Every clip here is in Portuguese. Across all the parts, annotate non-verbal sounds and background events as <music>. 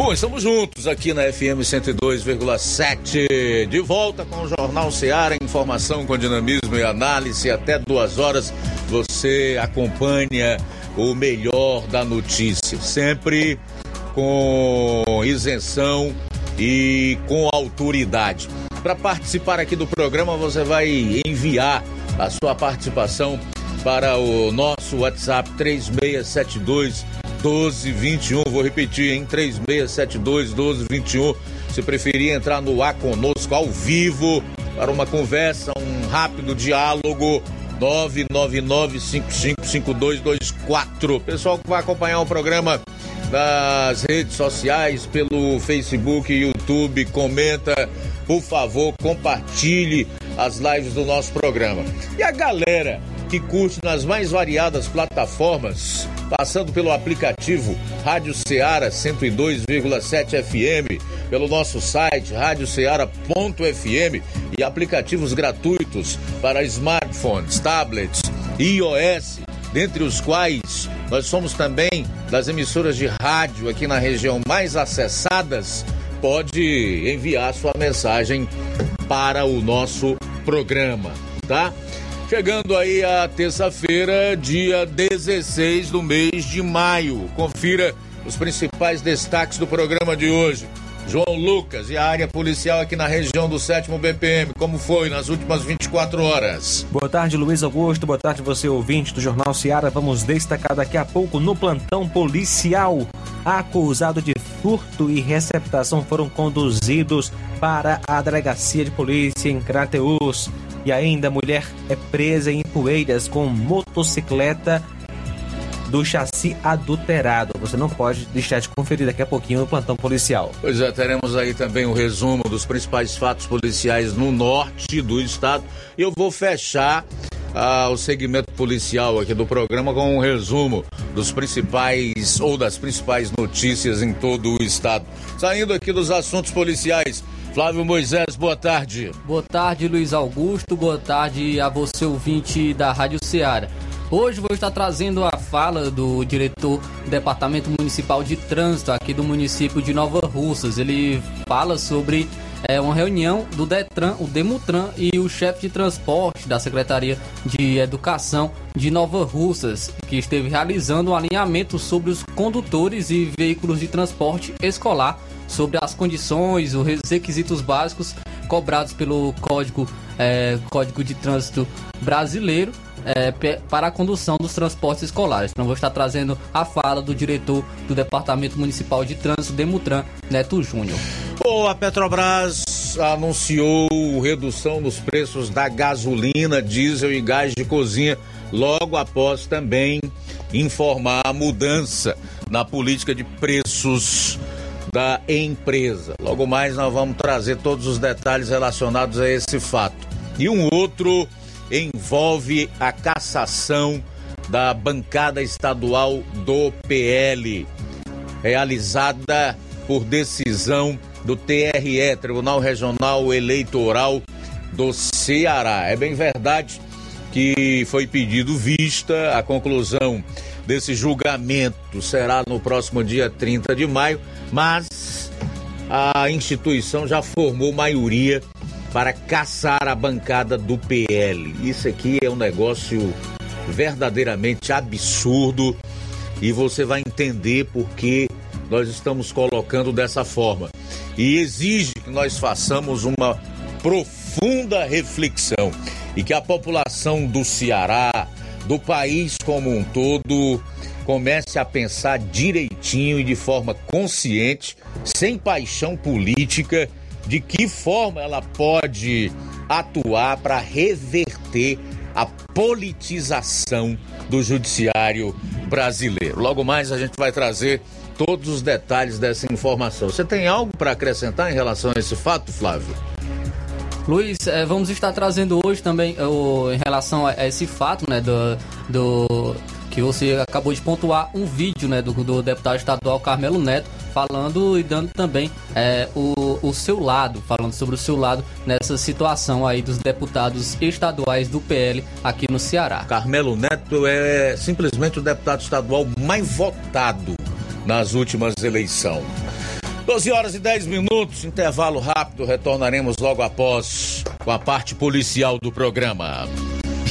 Bom, estamos juntos aqui na FM 102,7. De volta com o Jornal Seara, informação com dinamismo e análise. Até duas horas você acompanha o melhor da notícia. Sempre com isenção e com autoridade. Para participar aqui do programa, você vai enviar a sua participação para o nosso WhatsApp 3672 1221. Vou repetir, em 3672 1221. Se preferir entrar no ar conosco ao vivo para uma conversa, um rápido diálogo. 999555224. Pessoal que vai acompanhar o programa nas redes sociais, pelo Facebook, YouTube, comenta, por favor, compartilhe as lives do nosso programa. E a galera que curte nas mais variadas plataformas, passando pelo aplicativo Rádio Ceará 102,7 FM, pelo nosso site radioceara.fm e aplicativos gratuitos para smartphones, tablets, iOS, dentre os quais nós somos também das emissoras de rádio aqui na região mais acessadas, pode enviar sua mensagem para o nosso programa, tá? Chegando aí a terça-feira, dia 16 do mês de maio. Confira os principais destaques do programa de hoje. João Lucas e a área policial aqui na região do 7 BPM. Como foi nas últimas 24 horas? Boa tarde, Luiz Augusto. Boa tarde, você ouvinte do Jornal Seara. Vamos destacar daqui a pouco no plantão policial. Acusado de furto e receptação foram conduzidos para a delegacia de polícia em Crateus. E ainda, mulher é presa em Poeiras com motocicleta do chassi adulterado. Você não pode deixar de conferir daqui a pouquinho no plantão policial. Pois é, teremos aí também um resumo dos principais fatos policiais no norte do estado. Eu vou fechar ah, o segmento policial aqui do programa com um resumo dos principais ou das principais notícias em todo o estado. Saindo aqui dos assuntos policiais. Flávio Moisés, boa tarde. Boa tarde, Luiz Augusto. Boa tarde a você, ouvinte da Rádio Ceará. Hoje vou estar trazendo a fala do diretor do Departamento Municipal de Trânsito aqui do município de Nova Russas. Ele fala sobre é, uma reunião do Detran, o Demutran e o chefe de transporte da Secretaria de Educação de Nova Russas, que esteve realizando um alinhamento sobre os condutores e veículos de transporte escolar sobre as condições, os requisitos básicos cobrados pelo Código, é, Código de Trânsito Brasileiro é, para a condução dos transportes escolares. Então, vou estar trazendo a fala do diretor do Departamento Municipal de Trânsito, Demutran, Neto Júnior. A Petrobras anunciou redução nos preços da gasolina, diesel e gás de cozinha, logo após também informar a mudança na política de preços da empresa. Logo mais nós vamos trazer todos os detalhes relacionados a esse fato. E um outro envolve a cassação da bancada estadual do PL, realizada por decisão do TRE, Tribunal Regional Eleitoral do Ceará. É bem verdade que foi pedido vista a conclusão desse julgamento será no próximo dia 30 de maio, mas a instituição já formou maioria para caçar a bancada do PL. Isso aqui é um negócio verdadeiramente absurdo e você vai entender por que nós estamos colocando dessa forma. E exige que nós façamos uma profunda reflexão e que a população do Ceará, do país como um todo, comece a pensar direitinho e de forma consciente, sem paixão política, de que forma ela pode atuar para reverter a politização do judiciário brasileiro. Logo mais a gente vai trazer todos os detalhes dessa informação. Você tem algo para acrescentar em relação a esse fato, Flávio? Luiz, é, vamos estar trazendo hoje também o, em relação a, a esse fato, né, do, do que você acabou de pontuar um vídeo né, do, do deputado estadual Carmelo Neto falando e dando também é, o, o seu lado, falando sobre o seu lado nessa situação aí dos deputados estaduais do PL aqui no Ceará. Carmelo Neto é simplesmente o deputado estadual mais votado nas últimas eleições. 12 horas e 10 minutos, intervalo rápido, retornaremos logo após com a parte policial do programa.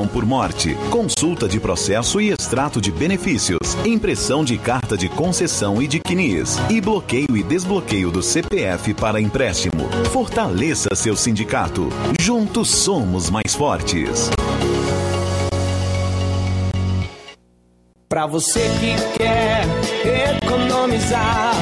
por morte, consulta de processo e extrato de benefícios, impressão de carta de concessão e de CNIS, e bloqueio e desbloqueio do CPF para empréstimo. Fortaleça seu sindicato. Juntos somos mais fortes. Pra você que quer economizar.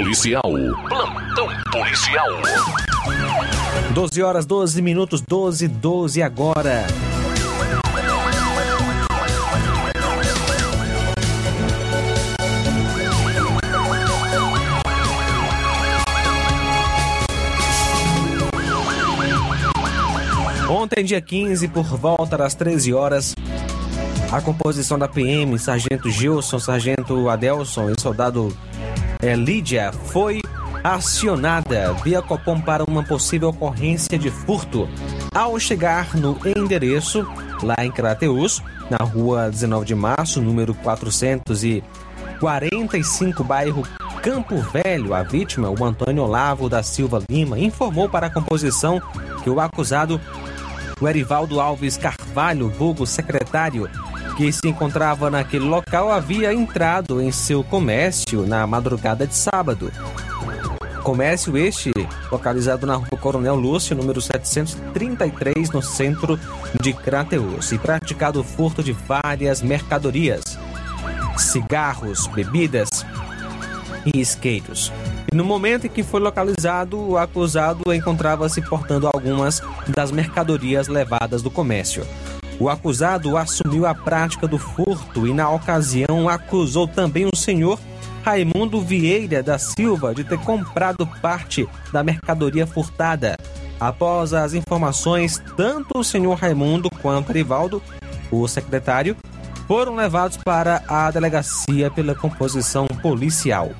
Policial. Plantão policial. 12 horas 12 minutos, 12 12 agora. Ontem, dia 15, por volta das 13 horas, a composição da PM, Sargento Gilson, Sargento Adelson e Soldado eh, Lídia foi acionada via Copom para uma possível ocorrência de furto. Ao chegar no endereço, lá em Crateus, na rua 19 de março, número 445, bairro Campo Velho, a vítima, o Antônio Olavo da Silva Lima, informou para a composição que o acusado, o Erivaldo Alves Carvalho, vulgo secretário, que se encontrava naquele local, havia entrado em seu comércio na madrugada de sábado. Comércio este localizado na rua Coronel Lúcio, número 733, no centro de Crateus, e praticado o furto de várias mercadorias, cigarros, bebidas e isqueiros. E no momento em que foi localizado, o acusado encontrava-se portando algumas das mercadorias levadas do comércio. O acusado assumiu a prática do furto e, na ocasião, acusou também o senhor Raimundo Vieira da Silva de ter comprado parte da mercadoria furtada. Após as informações, tanto o senhor Raimundo quanto Rivaldo, o secretário, foram levados para a delegacia pela composição policial.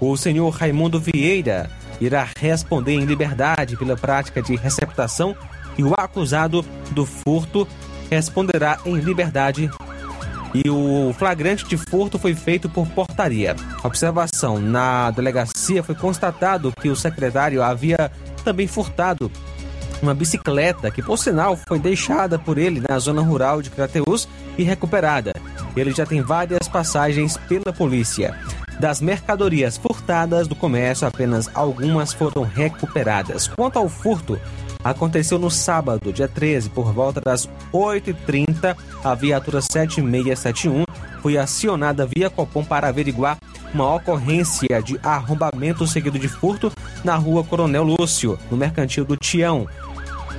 O senhor Raimundo Vieira irá responder em liberdade pela prática de receptação e o acusado do furto responderá em liberdade e o flagrante de furto foi feito por portaria. Observação: na delegacia foi constatado que o secretário havia também furtado uma bicicleta que, por sinal, foi deixada por ele na zona rural de Crateus e recuperada. Ele já tem várias passagens pela polícia. Das mercadorias furtadas do comércio, apenas algumas foram recuperadas. Quanto ao furto, aconteceu no sábado, dia 13, por volta das 8h30. A viatura 7671 foi acionada via Copom para averiguar uma ocorrência de arrombamento seguido de furto na rua Coronel Lúcio, no mercantil do Tião.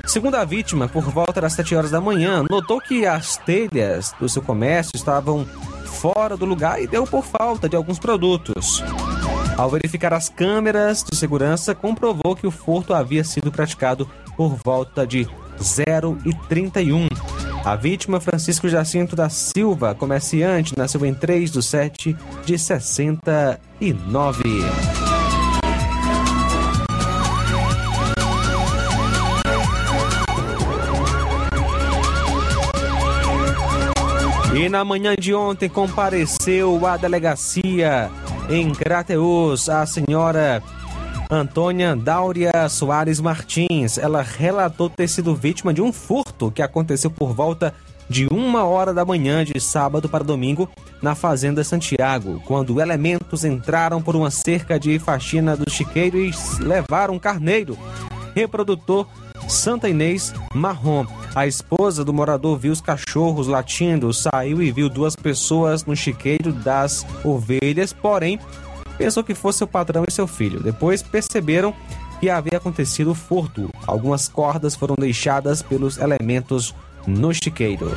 Segundo a vítima, por volta das 7 horas da manhã, notou que as telhas do seu comércio estavam fora do lugar e deu por falta de alguns produtos. Ao verificar as câmeras de segurança, comprovou que o furto havia sido praticado por volta de 0 e 31. A vítima, Francisco Jacinto da Silva, comerciante, nasceu em 3 de 7 de 69. E na manhã de ontem compareceu à delegacia em Crateus a senhora Antônia Dáurea Soares Martins. Ela relatou ter sido vítima de um furto que aconteceu por volta de uma hora da manhã de sábado para domingo na Fazenda Santiago, quando elementos entraram por uma cerca de faxina do chiqueiro e levaram um carneiro reprodutor Santa Inês Marrom. A esposa do morador viu os cachorros latindo, saiu e viu duas pessoas no chiqueiro das ovelhas, porém pensou que fosse o patrão e seu filho. Depois perceberam que havia acontecido furto. Algumas cordas foram deixadas pelos elementos no chiqueiro.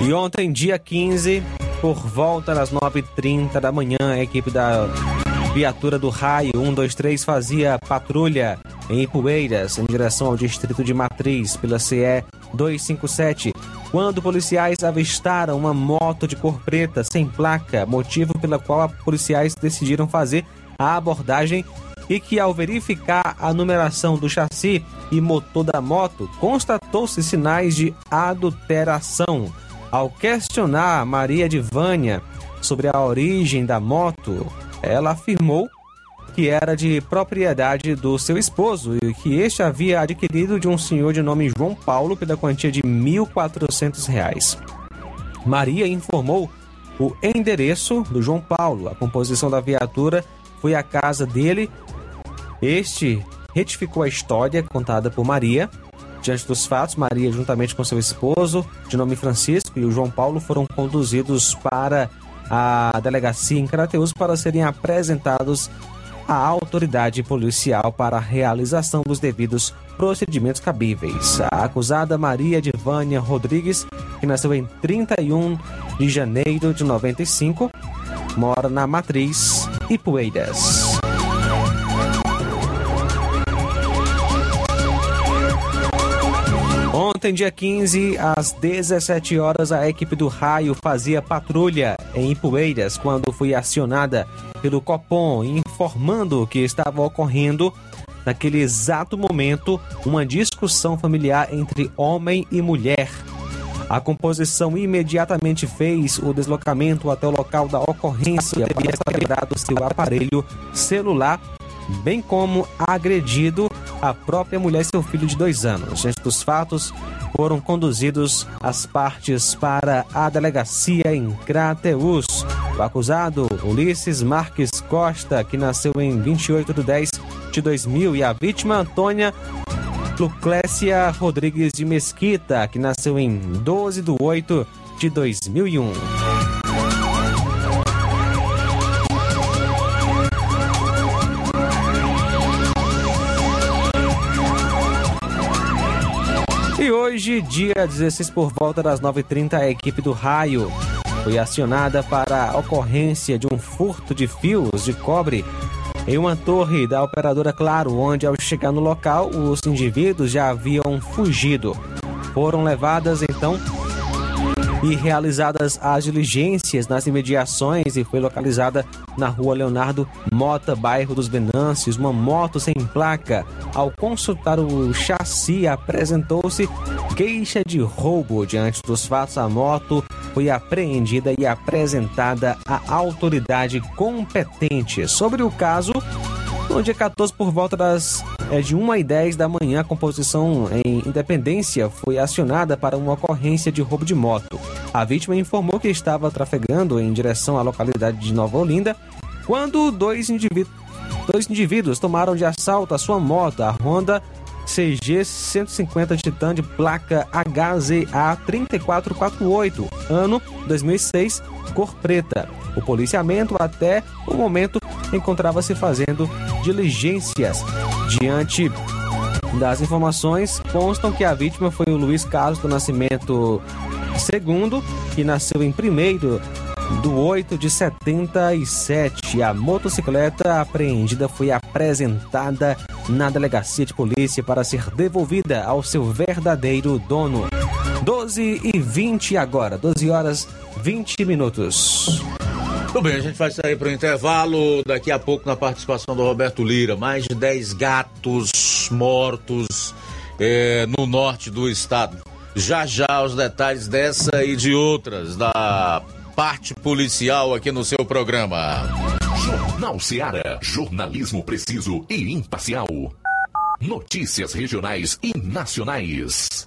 E ontem, dia 15, por volta das 9h30 da manhã, a equipe da viatura do Raio 123 fazia patrulha em Ipueiras, em direção ao distrito de Matriz, pela CE 257, quando policiais avistaram uma moto de cor preta sem placa, motivo pela qual policiais decidiram fazer a abordagem e que, ao verificar a numeração do chassi e motor da moto, constatou-se sinais de adulteração. Ao questionar Maria de Vânia sobre a origem da moto, ela afirmou que era de propriedade do seu esposo e que este havia adquirido de um senhor de nome João Paulo pela quantia de R$ 1.400. Maria informou o endereço do João Paulo. A composição da viatura foi a casa dele. Este retificou a história contada por Maria Diante dos fatos, Maria, juntamente com seu esposo, de nome Francisco, e o João Paulo foram conduzidos para a delegacia em Crateus para serem apresentados à autoridade policial para a realização dos devidos procedimentos cabíveis. A acusada Maria de Vânia Rodrigues, que nasceu em 31 de janeiro de 95, mora na Matriz Ipueiras. Ontem, dia 15, às 17 horas, a equipe do Raio fazia patrulha em Ipueiras quando foi acionada pelo Copom, informando que estava ocorrendo, naquele exato momento, uma discussão familiar entre homem e mulher. A composição imediatamente fez o deslocamento até o local da ocorrência teria quebrado seu aparelho celular, bem como agredido a própria mulher e seu filho de dois anos. Diante dos fatos, foram conduzidos as partes para a delegacia em Crateus. O acusado, Ulisses Marques Costa, que nasceu em 28 de 10 de 2000, e a vítima, Antônia Luclécia Rodrigues de Mesquita, que nasceu em 12 de 8 de 2001. E hoje, dia 16, por volta das 9h30, a equipe do Raio foi acionada para a ocorrência de um furto de fios de cobre em uma torre da operadora Claro, onde ao chegar no local, os indivíduos já haviam fugido. Foram levadas então e realizadas as diligências nas imediações e foi localizada na rua Leonardo Mota, bairro dos Venâncios, uma moto sem placa. Ao consultar o chassi, apresentou-se queixa de roubo. Diante dos fatos, a moto foi apreendida e apresentada à autoridade competente. Sobre o caso, no dia 14, por volta das é, de 1 e 10 da manhã, a composição em Independência foi acionada para uma ocorrência de roubo de moto. A vítima informou que estava trafegando em direção à localidade de Nova Olinda quando dois dois indivíduos tomaram de assalto a sua moto, a Honda CG 150 Titan de placa HZA 3448, ano 2006, cor preta. O policiamento até o momento encontrava-se fazendo diligências. Diante das informações, constam que a vítima foi o Luiz Carlos do Nascimento II, que nasceu em 1 do 8 de 77. A motocicleta apreendida foi apresentada na delegacia de polícia para ser devolvida ao seu verdadeiro dono. 12 e 20 agora, 12 horas 20 minutos. Tudo bem, a gente vai sair para o intervalo daqui a pouco na participação do Roberto Lira. Mais de 10 gatos mortos é, no norte do estado. Já já os detalhes dessa e de outras da parte policial aqui no seu programa. Jornal Seara. Jornalismo preciso e imparcial. Notícias regionais e nacionais.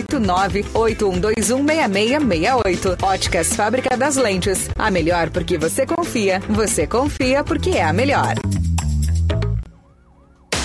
981216668. Óticas Fábrica das Lentes. A melhor porque você confia. Você confia porque é a melhor.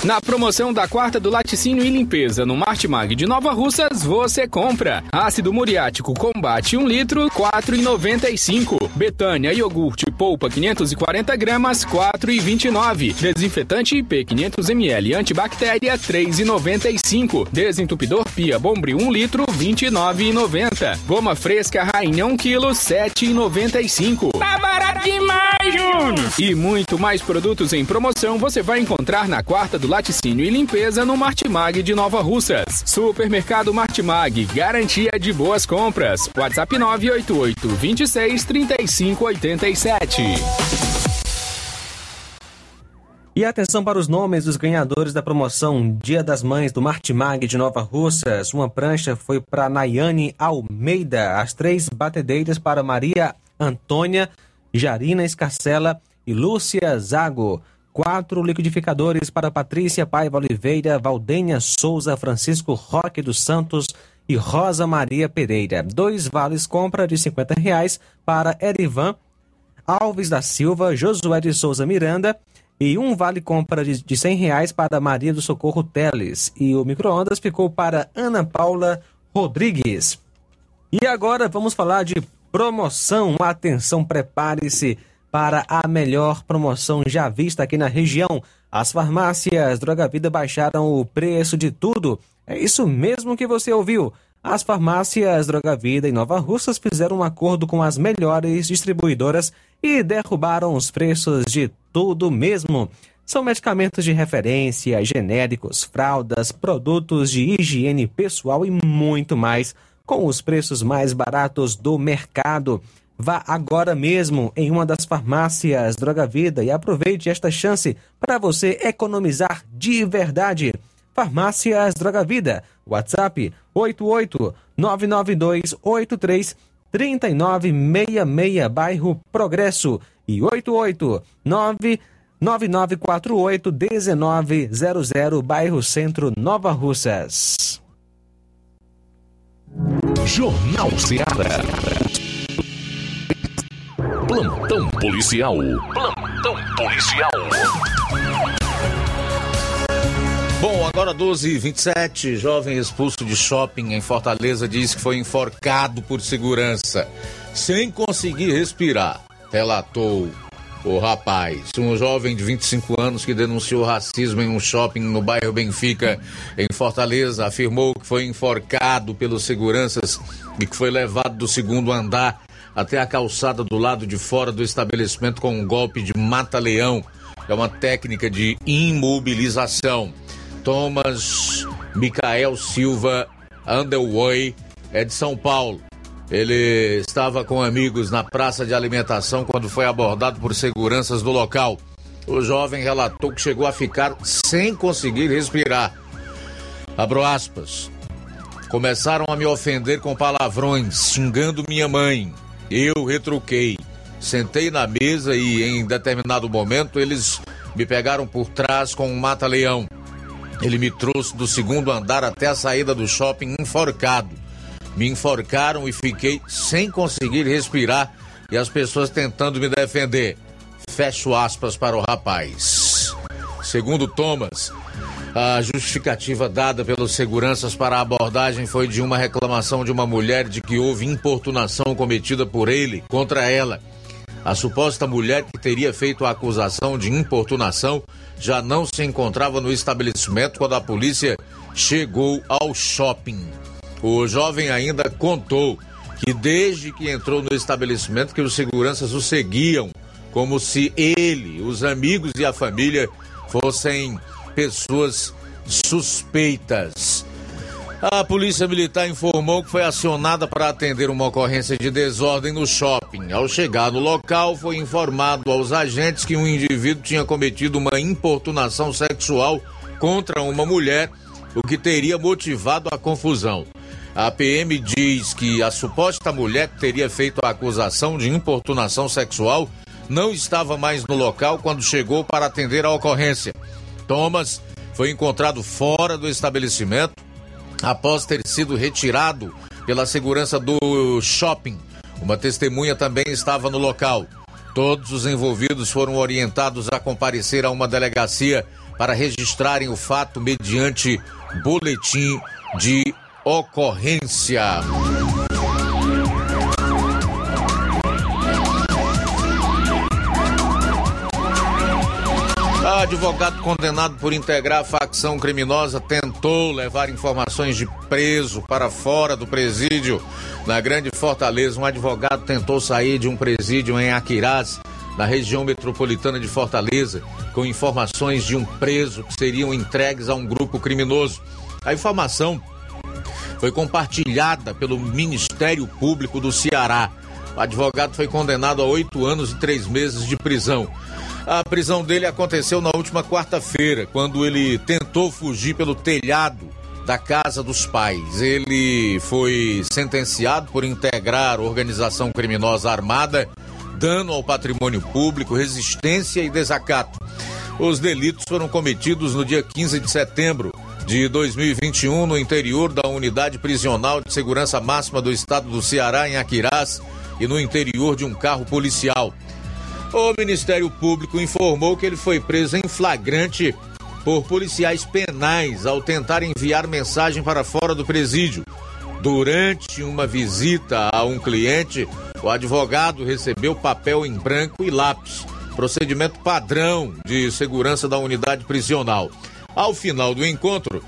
Na promoção da quarta do laticínio e limpeza no Martimag de Nova Russas, você compra ácido muriático combate 1 litro, 4,95. Betânia iogurte polpa 540 gramas, 4,29. Desinfetante IP 500 ml antibactéria, 3,95. Desentupidor Pia Bombril 1 litro, 29,90. Goma fresca Rainha 1 kg, 7,95. Tá demais, Júnior! E muito mais produtos em promoção você vai encontrar na quarta do laticínio e limpeza no Martimag de Nova Russas. Supermercado Martimag, garantia de boas compras. WhatsApp 988 26 35 87. E atenção para os nomes dos ganhadores da promoção Dia das Mães do Martimag de Nova Russas. Uma prancha foi para Nayane Almeida, as três batedeiras para Maria Antônia, Jarina Escarcela e Lúcia Zago. Quatro liquidificadores para Patrícia Paiva Oliveira, Valdenha Souza, Francisco Roque dos Santos e Rosa Maria Pereira. Dois vales compra de 50 reais para Erivan Alves da Silva, Josué de Souza Miranda e um vale compra de, 100 reais para Maria do Socorro Teles. E o micro-ondas ficou para Ana Paula Rodrigues. E agora vamos falar de promoção. Atenção, prepare-se para a melhor promoção já vista aqui na região. As farmácias Droga Vida baixaram o preço de tudo. É isso mesmo que você ouviu. As farmácias Droga Vida e Nova Russas fizeram um acordo com as melhores distribuidoras e derrubaram os preços de tudo mesmo. São medicamentos de referência, genéricos, fraldas, produtos de higiene pessoal e muito mais, com os preços mais baratos do mercado. Vá agora mesmo em uma das farmácias Droga Vida e aproveite esta chance para você economizar de verdade. Farmácias Droga Vida. WhatsApp 88 99283 3966, bairro Progresso. E 88 9948 1900, bairro Centro, Nova Russas. Jornal Ceará. Plantão policial. Plantão policial. Bom, agora 12 h 27 jovem expulso de shopping em Fortaleza diz que foi enforcado por segurança, sem conseguir respirar, relatou o rapaz. Um jovem de 25 anos que denunciou racismo em um shopping no bairro Benfica, em Fortaleza, afirmou que foi enforcado pelos seguranças e que foi levado do segundo andar até a calçada do lado de fora do estabelecimento com um golpe de mata-leão. É uma técnica de imobilização. Thomas Micael Silva Underway é de São Paulo. Ele estava com amigos na praça de alimentação quando foi abordado por seguranças do local. O jovem relatou que chegou a ficar sem conseguir respirar. Abro aspas. Começaram a me ofender com palavrões, xingando minha mãe. Eu retruquei. Sentei na mesa e, em determinado momento, eles me pegaram por trás com um mata-leão. Ele me trouxe do segundo andar até a saída do shopping enforcado. Me enforcaram e fiquei sem conseguir respirar e as pessoas tentando me defender. Fecho aspas para o rapaz. Segundo Thomas, a justificativa dada pelos seguranças para a abordagem foi de uma reclamação de uma mulher de que houve importunação cometida por ele contra ela. A suposta mulher que teria feito a acusação de importunação já não se encontrava no estabelecimento quando a polícia chegou ao shopping. O jovem ainda contou que desde que entrou no estabelecimento que os seguranças o seguiam, como se ele, os amigos e a família fossem pessoas suspeitas. A Polícia Militar informou que foi acionada para atender uma ocorrência de desordem no shopping. Ao chegar no local, foi informado aos agentes que um indivíduo tinha cometido uma importunação sexual contra uma mulher, o que teria motivado a confusão. A PM diz que a suposta mulher que teria feito a acusação de importunação sexual não estava mais no local quando chegou para atender a ocorrência. Thomas foi encontrado fora do estabelecimento após ter sido retirado pela segurança do shopping. Uma testemunha também estava no local. Todos os envolvidos foram orientados a comparecer a uma delegacia para registrarem o fato mediante boletim de ocorrência. Advogado condenado por integrar facção criminosa tentou levar informações de preso para fora do presídio na Grande Fortaleza. Um advogado tentou sair de um presídio em Aquiraz, na região metropolitana de Fortaleza, com informações de um preso que seriam entregues a um grupo criminoso. A informação foi compartilhada pelo Ministério Público do Ceará. O advogado foi condenado a oito anos e três meses de prisão. A prisão dele aconteceu na última quarta-feira, quando ele tentou fugir pelo telhado da casa dos pais. Ele foi sentenciado por integrar organização criminosa armada, dano ao patrimônio público, resistência e desacato. Os delitos foram cometidos no dia 15 de setembro de 2021 no interior da unidade prisional de segurança máxima do estado do Ceará, em Aquirás, e no interior de um carro policial. O Ministério Público informou que ele foi preso em flagrante por policiais penais ao tentar enviar mensagem para fora do presídio. Durante uma visita a um cliente, o advogado recebeu papel em branco e lápis, procedimento padrão de segurança da unidade prisional. Ao final do encontro,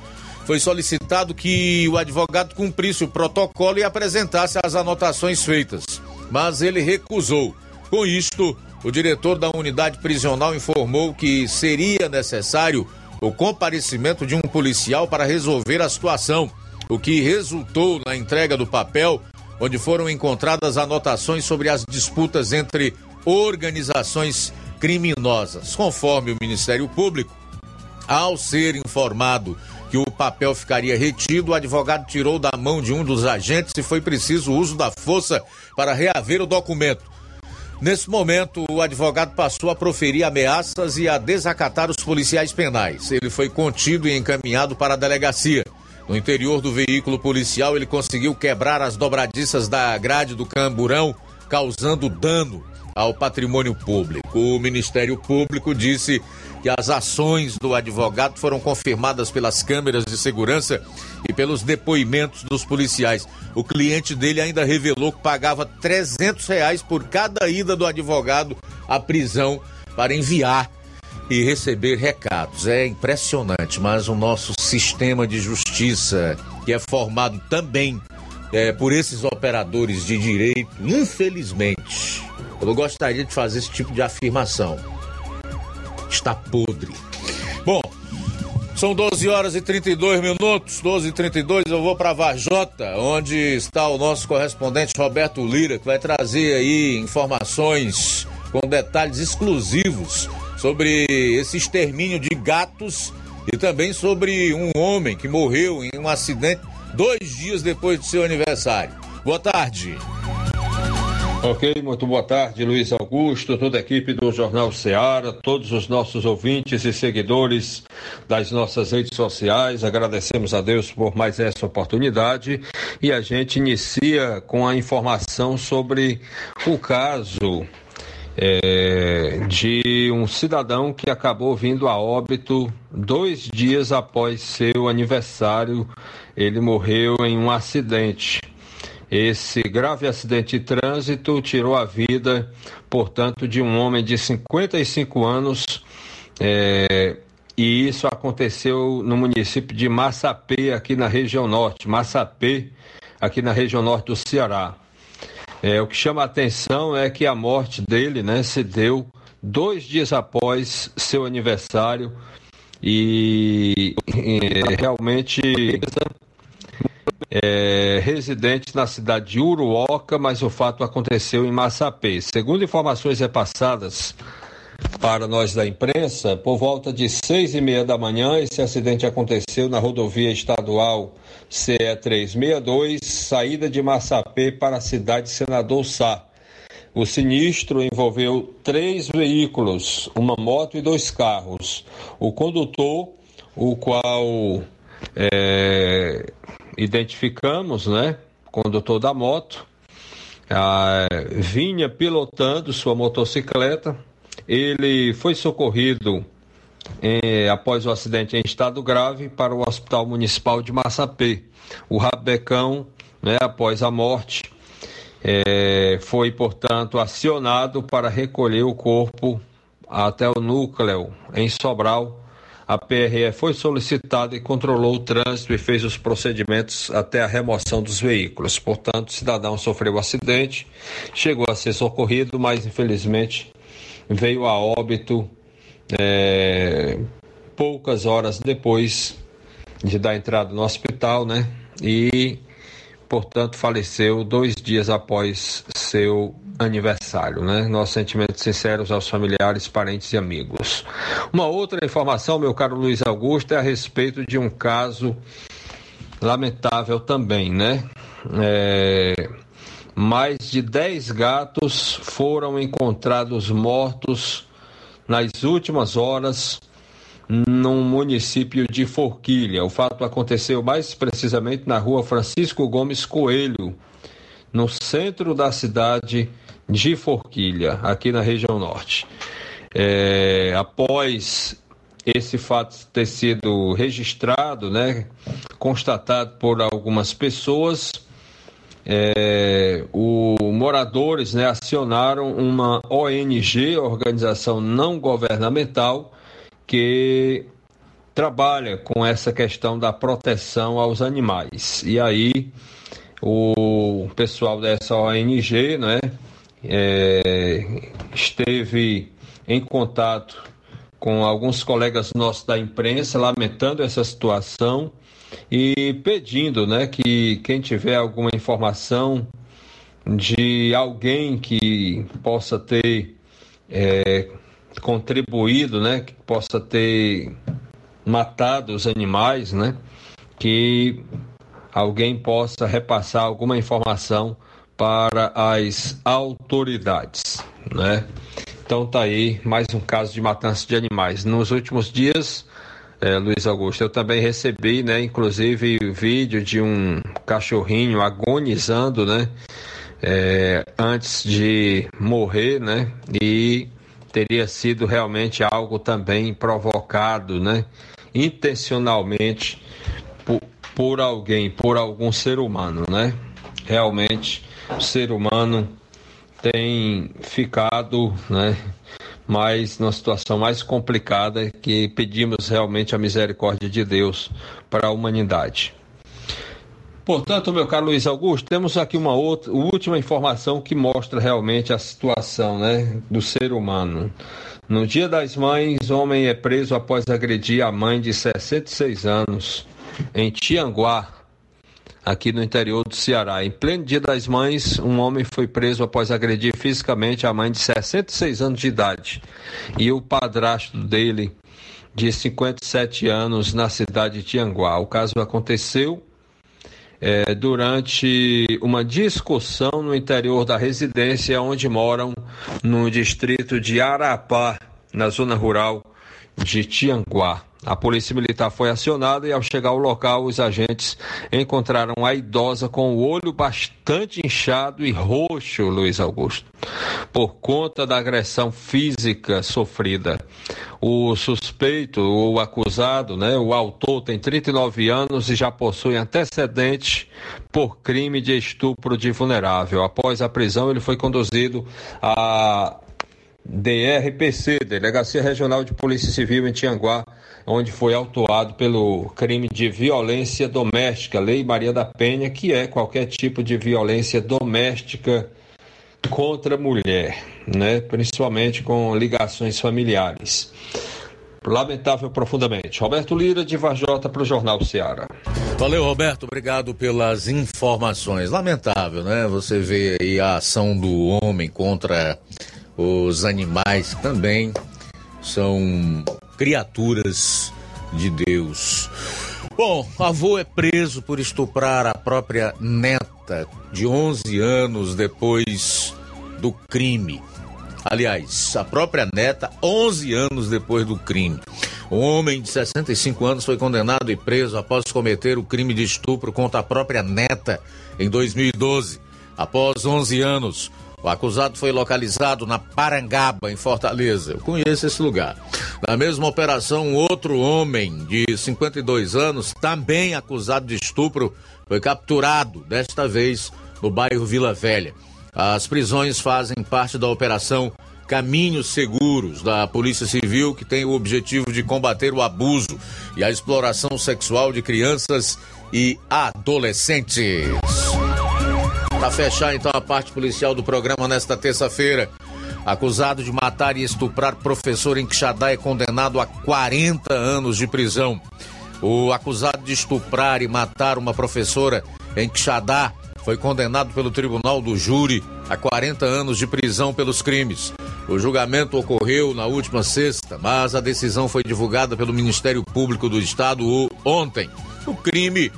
foi solicitado que o advogado cumprisse o protocolo e apresentasse as anotações feitas, mas ele recusou. Com isto, o diretor da unidade prisional informou que seria necessário o comparecimento de um policial para resolver a situação, o que resultou na entrega do papel, onde foram encontradas anotações sobre as disputas entre organizações criminosas. Conforme o Ministério Público, ao ser informado que o papel ficaria retido, o advogado tirou da mão de um dos agentes e foi preciso o uso da força para reaver o documento. Nesse momento, o advogado passou a proferir ameaças e a desacatar os policiais penais. Ele foi contido e encaminhado para a delegacia. No interior do veículo policial, ele conseguiu quebrar as dobradiças da grade do camburão, causando dano ao patrimônio público. O Ministério Público disse que as ações do advogado foram confirmadas pelas câmeras de segurança e pelos depoimentos dos policiais. O cliente dele ainda revelou que pagava 300 reais por cada ida do advogado à prisão para enviar e receber recados. É impressionante, mas o nosso sistema de justiça, que é formado também é, por esses operadores de direito, infelizmente, eu gostaria de fazer esse tipo de afirmação está podre. Bom, são 12 horas e 32 minutos, 12 e 32 eu vou para Vajota, onde está o nosso correspondente Roberto Lira, que vai trazer aí informações com detalhes exclusivos sobre esse extermínio de gatos e também sobre um homem que morreu em um acidente dois dias depois do seu aniversário. Boa tarde. Ok, muito boa tarde, Luiz Augusto, toda a equipe do Jornal Ceará, todos os nossos ouvintes e seguidores das nossas redes sociais. Agradecemos a Deus por mais essa oportunidade e a gente inicia com a informação sobre o caso é, de um cidadão que acabou vindo a óbito dois dias após seu aniversário. Ele morreu em um acidente. Esse grave acidente de trânsito tirou a vida, portanto, de um homem de 55 anos. É, e isso aconteceu no município de Massapê, aqui na região norte. Massapê, aqui na região norte do Ceará. É, o que chama a atenção é que a morte dele né, se deu dois dias após seu aniversário e, e realmente é, residente na cidade de Uruoca, mas o fato aconteceu em Massapê. Segundo informações repassadas para nós da imprensa, por volta de seis e meia da manhã, esse acidente aconteceu na rodovia estadual CE 362, saída de Massapê para a cidade de Senador Sá. O sinistro envolveu três veículos, uma moto e dois carros. O condutor, o qual é, identificamos, né, condutor da moto, vinha pilotando sua motocicleta. Ele foi socorrido eh, após o acidente em estado grave para o Hospital Municipal de Massapê. O Rabecão, né, após a morte, eh, foi, portanto, acionado para recolher o corpo até o núcleo em Sobral a PRE foi solicitada e controlou o trânsito e fez os procedimentos até a remoção dos veículos. Portanto, o cidadão sofreu um acidente, chegou a ser socorrido, mas infelizmente veio a óbito é, poucas horas depois de dar entrada no hospital, né? E, portanto, faleceu dois dias após seu aniversário, né? Nossos sentimentos sinceros aos familiares, parentes e amigos. Uma outra informação, meu caro Luiz Augusto, é a respeito de um caso lamentável também, né? É... Mais de 10 gatos foram encontrados mortos nas últimas horas no município de Forquilha. O fato aconteceu mais precisamente na rua Francisco Gomes Coelho, no centro da cidade de Forquilha, aqui na região norte. É, após esse fato ter sido registrado, né, constatado por algumas pessoas, é, o moradores né, acionaram uma ONG, organização não governamental, que trabalha com essa questão da proteção aos animais. E aí o pessoal dessa ONG, né, é, esteve em contato com alguns colegas nossos da imprensa, lamentando essa situação e pedindo, né, que quem tiver alguma informação de alguém que possa ter é, contribuído, né, que possa ter matado os animais, né, que alguém possa repassar alguma informação para as autoridades, né? Então tá aí mais um caso de matança de animais. Nos últimos dias, é, Luiz Augusto, eu também recebi, né, inclusive vídeo de um cachorrinho agonizando, né, é, antes de morrer, né, e teria sido realmente algo também provocado, né, intencionalmente por, por alguém, por algum ser humano, né? Realmente, o ser humano tem ficado, né? mais numa situação mais complicada que pedimos realmente a misericórdia de Deus para a humanidade. Portanto, meu caro Luiz Augusto, temos aqui uma outra, última informação que mostra realmente a situação né, do ser humano. No Dia das Mães, homem é preso após agredir a mãe de 66 anos em Tianguá, aqui no interior do Ceará. Em pleno Dia das Mães, um homem foi preso após agredir fisicamente a mãe de 66 anos de idade e o padrasto dele, de 57 anos, na cidade de Tianguá. O caso aconteceu é, durante uma discussão no interior da residência onde moram no distrito de Arapá, na zona rural de Tianguá. A polícia militar foi acionada e, ao chegar ao local, os agentes encontraram a idosa com o olho bastante inchado e roxo, Luiz Augusto, por conta da agressão física sofrida. O suspeito, o acusado, né, o autor, tem 39 anos e já possui antecedente por crime de estupro de vulnerável. Após a prisão, ele foi conduzido a DRPC, Delegacia Regional de Polícia Civil em Tianguá, onde foi autuado pelo crime de violência doméstica, Lei Maria da Penha, que é qualquer tipo de violência doméstica contra a mulher, né? principalmente com ligações familiares. Lamentável profundamente. Roberto Lira, de Vajota, para o Jornal Ceará. Valeu, Roberto. Obrigado pelas informações. Lamentável, né? Você vê aí a ação do homem contra os animais também são criaturas de Deus. Bom, avô é preso por estuprar a própria neta de 11 anos depois do crime. Aliás, a própria neta 11 anos depois do crime. Um homem de 65 anos foi condenado e preso após cometer o crime de estupro contra a própria neta em 2012. Após 11 anos, o acusado foi localizado na Parangaba, em Fortaleza. Eu conheço esse lugar. Na mesma operação, um outro homem de 52 anos, também acusado de estupro, foi capturado, desta vez no bairro Vila Velha. As prisões fazem parte da operação Caminhos Seguros da Polícia Civil, que tem o objetivo de combater o abuso e a exploração sexual de crianças e adolescentes. Para fechar então a parte policial do programa nesta terça-feira, acusado de matar e estuprar professor em Quixadá é condenado a 40 anos de prisão. O acusado de estuprar e matar uma professora em Quixadá foi condenado pelo Tribunal do Júri a 40 anos de prisão pelos crimes. O julgamento ocorreu na última sexta, mas a decisão foi divulgada pelo Ministério Público do Estado ontem. O crime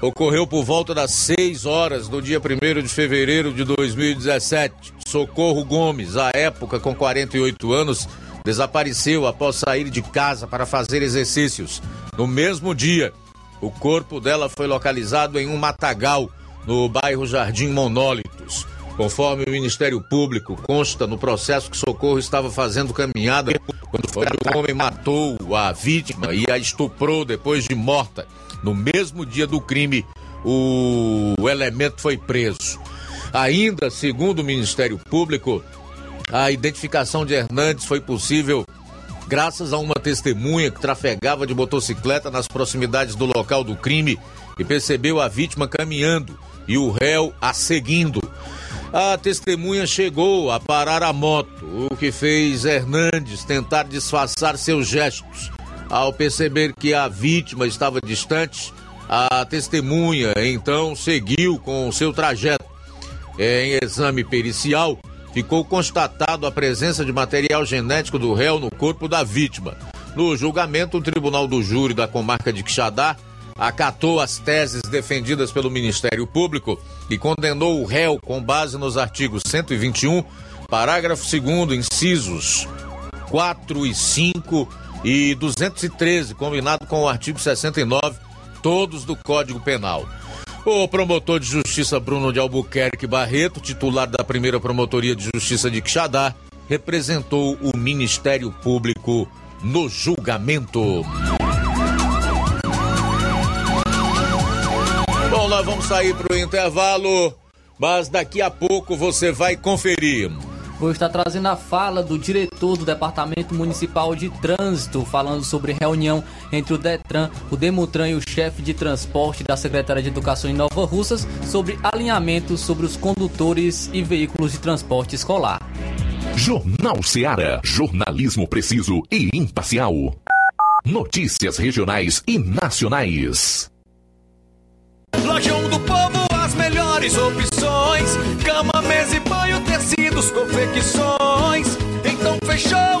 ocorreu por volta das 6 horas do dia 1 de fevereiro de 2017. Socorro Gomes, à época com 48 anos, desapareceu após sair de casa para fazer exercícios. No mesmo dia, o corpo dela foi localizado em um matagal no bairro Jardim Monólitos. Conforme o Ministério Público, consta no processo que Socorro estava fazendo caminhada quando o homem matou a vítima e a estuprou depois de morta. No mesmo dia do crime, o elemento foi preso. Ainda, segundo o Ministério Público, a identificação de Hernandes foi possível graças a uma testemunha que trafegava de motocicleta nas proximidades do local do crime e percebeu a vítima caminhando e o réu a seguindo. A testemunha chegou a parar a moto, o que fez Hernandes tentar disfarçar seus gestos. Ao perceber que a vítima estava distante, a testemunha então seguiu com seu trajeto. Em exame pericial, ficou constatado a presença de material genético do réu no corpo da vítima. No julgamento, o Tribunal do Júri da Comarca de Quixadá acatou as teses defendidas pelo Ministério Público e condenou o réu com base nos artigos 121, parágrafo 2 incisos 4 e 5 e 213, combinado com o artigo 69, todos do Código Penal. O promotor de justiça Bruno de Albuquerque Barreto, titular da primeira promotoria de justiça de Quixadá, representou o Ministério Público no julgamento. Bom, nós vamos sair para o intervalo, mas daqui a pouco você vai conferir. Vou estar trazendo a fala do diretor do Departamento Municipal de Trânsito, falando sobre reunião entre o Detran, o Demutran e o chefe de transporte da Secretaria de Educação em Nova Russas sobre alinhamento sobre os condutores e veículos de transporte escolar. Jornal Seara. Jornalismo preciso e imparcial. Notícias regionais e nacionais. Lojão do Povo, as melhores opções: cama, mesa e confecções. Então fechou,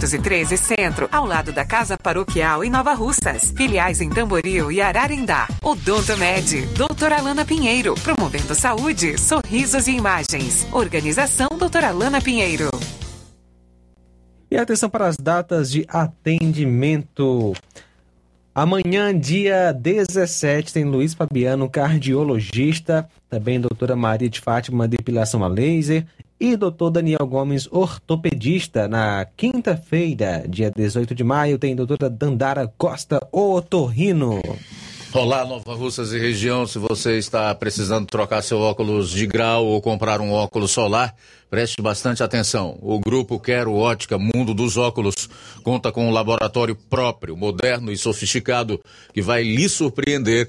1213 Centro, ao lado da Casa Paroquial em Nova Russas. Filiais em Tamboril e Ararindá. Odonto Med, doutora Alana Pinheiro, promovendo saúde, sorrisos e imagens. Organização doutora Alana Pinheiro. E atenção para as datas de atendimento. Amanhã, dia 17, tem Luiz Fabiano, cardiologista, também doutora Maria de Fátima, depilação a laser, e doutor Daniel Gomes, ortopedista. Na quinta-feira, dia 18 de maio, tem doutora Dandara Costa, otorrino. Olá, Nova Russas e região. Se você está precisando trocar seu óculos de grau ou comprar um óculos solar, preste bastante atenção. O grupo Quero Ótica Mundo dos Óculos conta com um laboratório próprio, moderno e sofisticado que vai lhe surpreender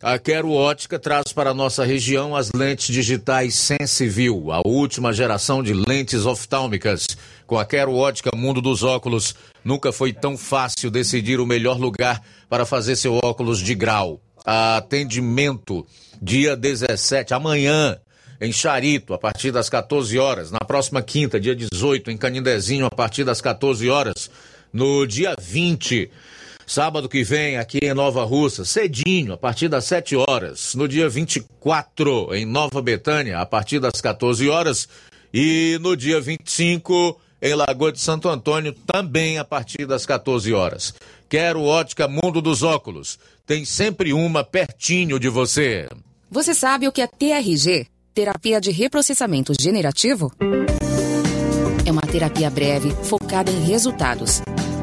a Quero Ótica traz para nossa região as lentes digitais Sensiview, a última geração de lentes oftálmicas. Com a Quero Ótica Mundo dos Óculos, nunca foi tão fácil decidir o melhor lugar para fazer seu óculos de grau. Atendimento dia 17, amanhã, em Charito, a partir das 14 horas. Na próxima quinta, dia 18, em Canindezinho, a partir das 14 horas. No dia 20, sábado que vem, aqui em Nova Russa, cedinho, a partir das 7 horas. No dia 24, em Nova Betânia, a partir das 14 horas. E no dia 25, em Lagoa de Santo Antônio, também a partir das 14 horas. Quero ótica Mundo dos Óculos. Tem sempre uma pertinho de você. Você sabe o que é TRG? Terapia de reprocessamento generativo? É uma terapia breve, focada em resultados.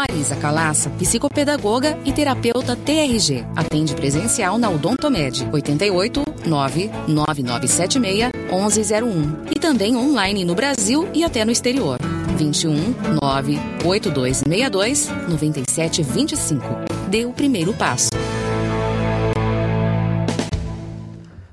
Marisa Calaça, psicopedagoga e terapeuta TRG. Atende presencial na Odontomed 88 99976 1101 e também online no Brasil e até no exterior. 21 98262 9725. Dê o primeiro passo.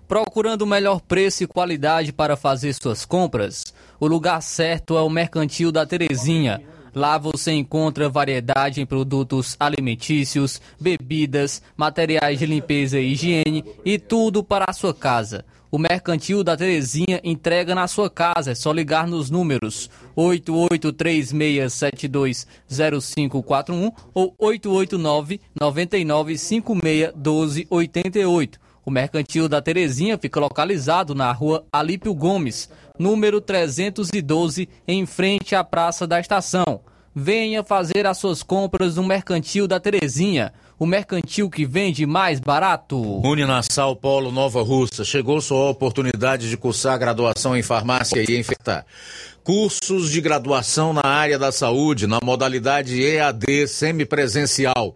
Procurando o melhor preço e qualidade para fazer suas compras? O lugar certo é o Mercantil da Terezinha. Lá você encontra variedade em produtos alimentícios, bebidas, materiais de limpeza e higiene e tudo para a sua casa. O Mercantil da Terezinha entrega na sua casa. É só ligar nos números 8836720541 ou 889 9956 1288. O Mercantil da Terezinha fica localizado na rua Alípio Gomes, número 312, em frente à Praça da Estação. Venha fazer as suas compras no Mercantil da Terezinha, o mercantil que vende mais barato. Uninassal Polo Nova Russa. Chegou sua oportunidade de cursar graduação em farmácia e enfertar. Cursos de graduação na área da saúde, na modalidade EAD semipresencial.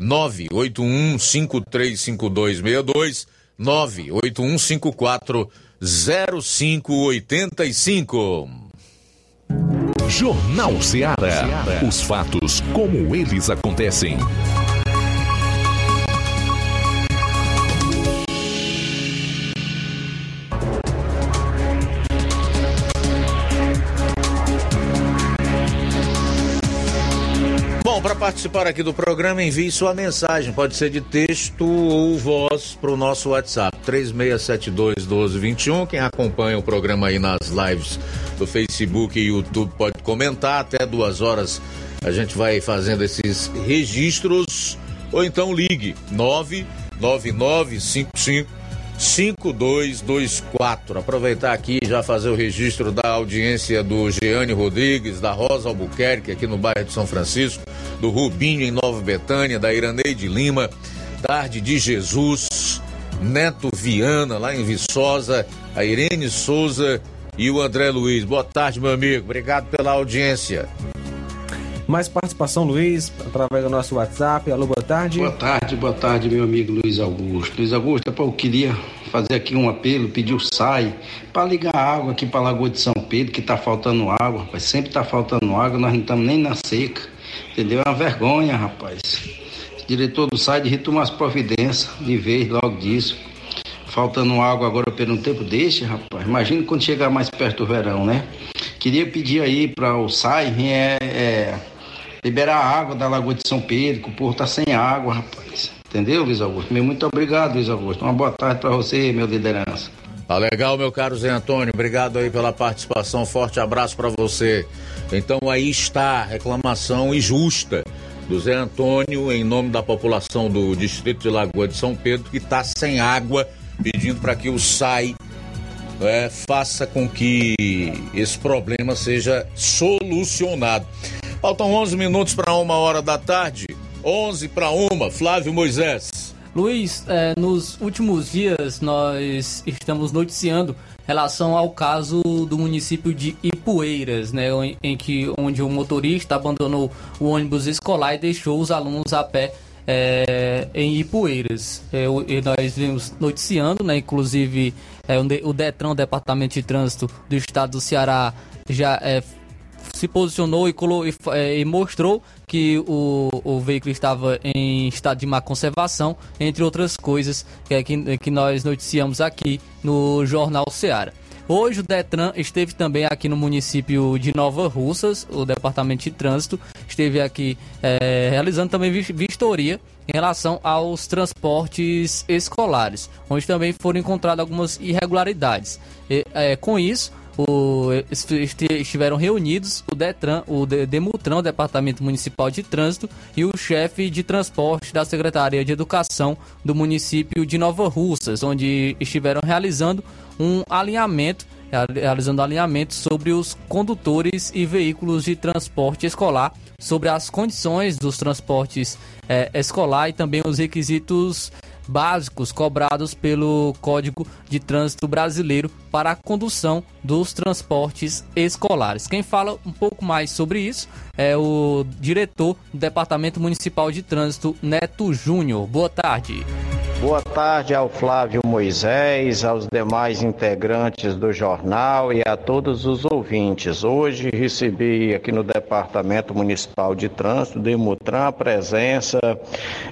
981535262 98154 0585. Jornal Ceará. Os fatos como eles acontecem. Para participar aqui do programa, envie sua mensagem. Pode ser de texto ou voz para o nosso WhatsApp, 3672-1221. Quem acompanha o programa aí nas lives do Facebook e YouTube pode comentar. Até duas horas a gente vai fazendo esses registros. Ou então ligue 99955 5224. Aproveitar aqui e já fazer o registro da audiência do Jeane Rodrigues, da Rosa Albuquerque, aqui no bairro de São Francisco, do Rubinho em Nova Betânia, da Iraneide Lima, Tarde de Jesus, Neto Viana, lá em Viçosa, a Irene Souza e o André Luiz. Boa tarde, meu amigo. Obrigado pela audiência. Mais participação, Luiz, através do nosso WhatsApp. Alô, boa tarde. Boa tarde, boa tarde, meu amigo Luiz Augusto. Luiz Augusto, eu queria fazer aqui um apelo, pedir o SAI para ligar água aqui para a Lagoa de São Pedro, que está faltando água, rapaz. Sempre está faltando água, nós não estamos nem na seca. Entendeu? É uma vergonha, rapaz. O diretor do SAI devia tomar as providências de vez logo disso. Faltando água agora pelo tempo deste, rapaz. Imagina quando chegar mais perto do verão, né? Queria pedir aí para o SAI é, é liberar a água da Lagoa de São Pedro, que o povo tá sem água, rapaz. Entendeu, Luiz Augusto? Muito obrigado, Luiz Augusto. Uma boa tarde para você, meu liderança. Tá legal, meu caro Zé Antônio. Obrigado aí pela participação. Forte abraço para você. Então aí está a reclamação injusta do Zé Antônio em nome da população do distrito de Lagoa de São Pedro que está sem água, pedindo para que o SAI é, faça com que esse problema seja solucionado. Faltam 11 minutos para uma hora da tarde. 11 para uma. Flávio Moisés. Luiz, é, nos últimos dias nós estamos noticiando relação ao caso do município de Ipueiras, né, em, em que onde o motorista abandonou o ônibus escolar e deixou os alunos a pé é, em Ipueiras. É, nós vimos noticiando, né, inclusive o Detran, o Departamento de Trânsito do Estado do Ceará, já se posicionou e, e, e mostrou que o, o, veículo estava em estado de má conservação, entre outras coisas que, que, que nós noticiamos aqui no Jornal Seara. Hoje o Detran esteve também aqui no município de Nova Russas, o Departamento de Trânsito esteve aqui é, realizando também vistoria em relação aos transportes escolares, onde também foram encontradas algumas irregularidades. E, é, com isso, o, estiveram reunidos o Detran, o Demutran, o Departamento Municipal de Trânsito, e o chefe de transporte da Secretaria de Educação do município de Nova Russas, onde estiveram realizando um alinhamento, realizando alinhamento sobre os condutores e veículos de transporte escolar, sobre as condições dos transportes é, escolar e também os requisitos básicos cobrados pelo Código de Trânsito Brasileiro para a condução dos transportes escolares. Quem fala um pouco mais sobre isso é o diretor do Departamento Municipal de Trânsito, Neto Júnior. Boa tarde. Boa tarde ao Flávio Moisés, aos demais integrantes do jornal e a todos os ouvintes. Hoje recebi aqui no Departamento Municipal de Trânsito, Demutran, a presença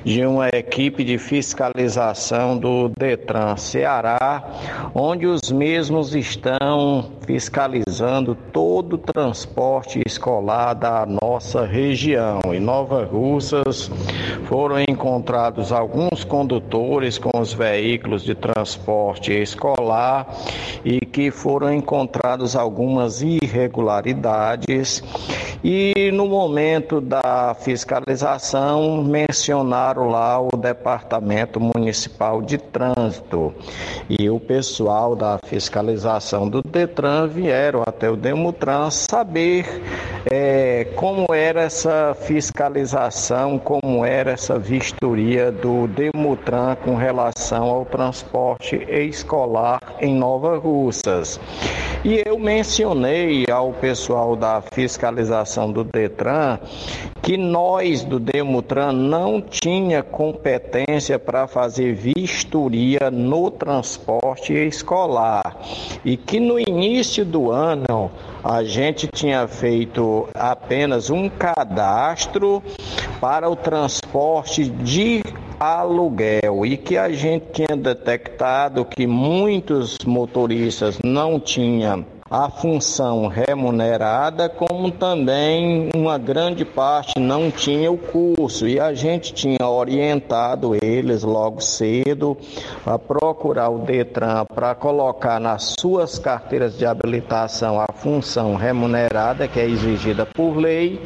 de uma equipe de fiscalização do Detran Ceará, onde os mesmos estão fiscalizando todo o transporte escolar da nossa região. Em Nova Russas foram encontrados alguns condutores com os veículos de transporte escolar e que foram encontrados algumas irregularidades e no momento da fiscalização mencionaram lá o Departamento Municipal de Trânsito e o pessoal da fiscalização do Detran vieram até o Demutran saber é, como era essa fiscalização, como era essa vistoria do Demutran com relação ao transporte escolar em Nova Russas. E eu mencionei ao pessoal da fiscalização do Detran que nós do Demutran não tinha competência para fazer vistoria no transporte escolar. E que no início do ano a gente tinha feito apenas um cadastro para o transporte de aluguel e que a gente tinha detectado que muitos motoristas não tinham a função remunerada, como também uma grande parte não tinha o curso. E a gente tinha orientado eles logo cedo a procurar o Detran para colocar nas suas carteiras de habilitação a função remunerada, que é exigida por lei,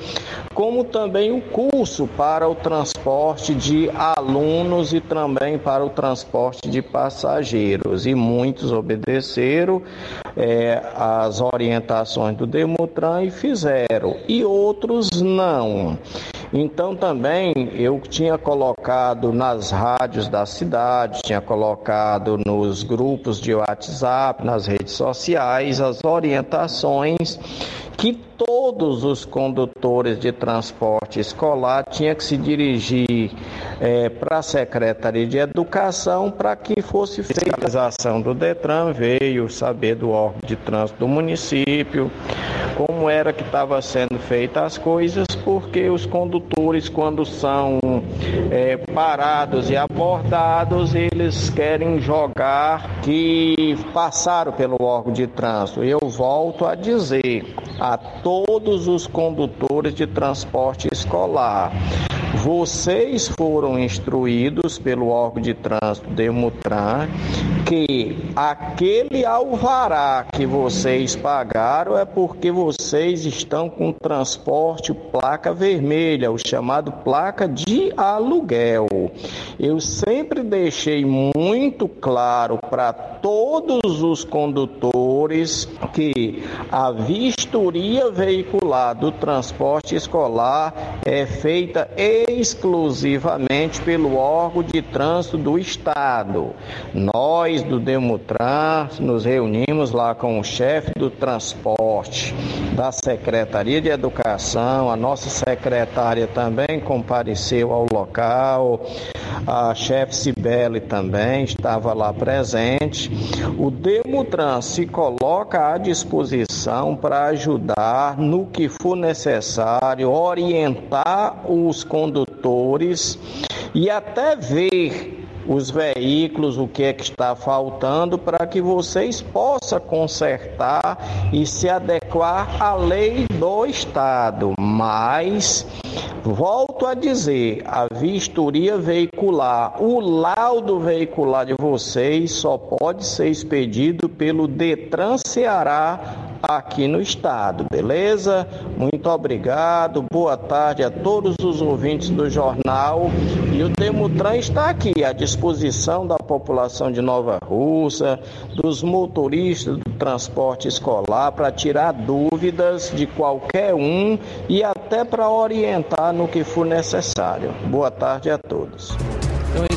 como também o curso para o transporte de alunos e também para o transporte de passageiros. E muitos obedeceram é, as orientações do Demutran e fizeram, e outros não. Então também eu tinha colocado nas rádios da cidade, tinha colocado nos grupos de WhatsApp, nas redes sociais, as orientações que todos os condutores de transporte escolar tinham que se dirigir é, para a Secretaria de Educação para que fosse feita a fiscalização do Detran, veio saber do órgão de trânsito do município, como era que estava sendo feitas as coisas, porque os condutores, quando são é, parados e abordados, eles querem jogar que passaram pelo órgão de trânsito. Eu volto a dizer a todos os condutores de transporte escolar. Vocês foram instruídos pelo órgão de trânsito Demutran que aquele alvará que vocês pagaram é porque vocês estão com transporte placa vermelha, o chamado placa de aluguel. Eu sempre deixei muito claro para todos os condutores que a vistoria veicular do transporte escolar é feita exclusivamente pelo órgão de trânsito do Estado. Nós do Demutran nos reunimos lá com o chefe do transporte da Secretaria de Educação, a nossa secretária também compareceu ao local, a chefe Cibele também estava lá presente. O Demutran se coloca à disposição para ajudar no que for necessário, orientar os condutores e até ver os veículos, o que é que está faltando, para que vocês possam consertar e se adequar à lei do Estado. Mas, volto a dizer, a vistoria veicular, o laudo veicular de vocês só pode ser expedido pelo Detran Ceará aqui no estado, beleza? Muito obrigado, boa tarde a todos os ouvintes do jornal. E o Demutran está aqui à disposição da população de Nova Russa, dos motoristas do transporte escolar, para tirar dúvidas de qualquer um e até para orientar no que for necessário. Boa tarde a todos.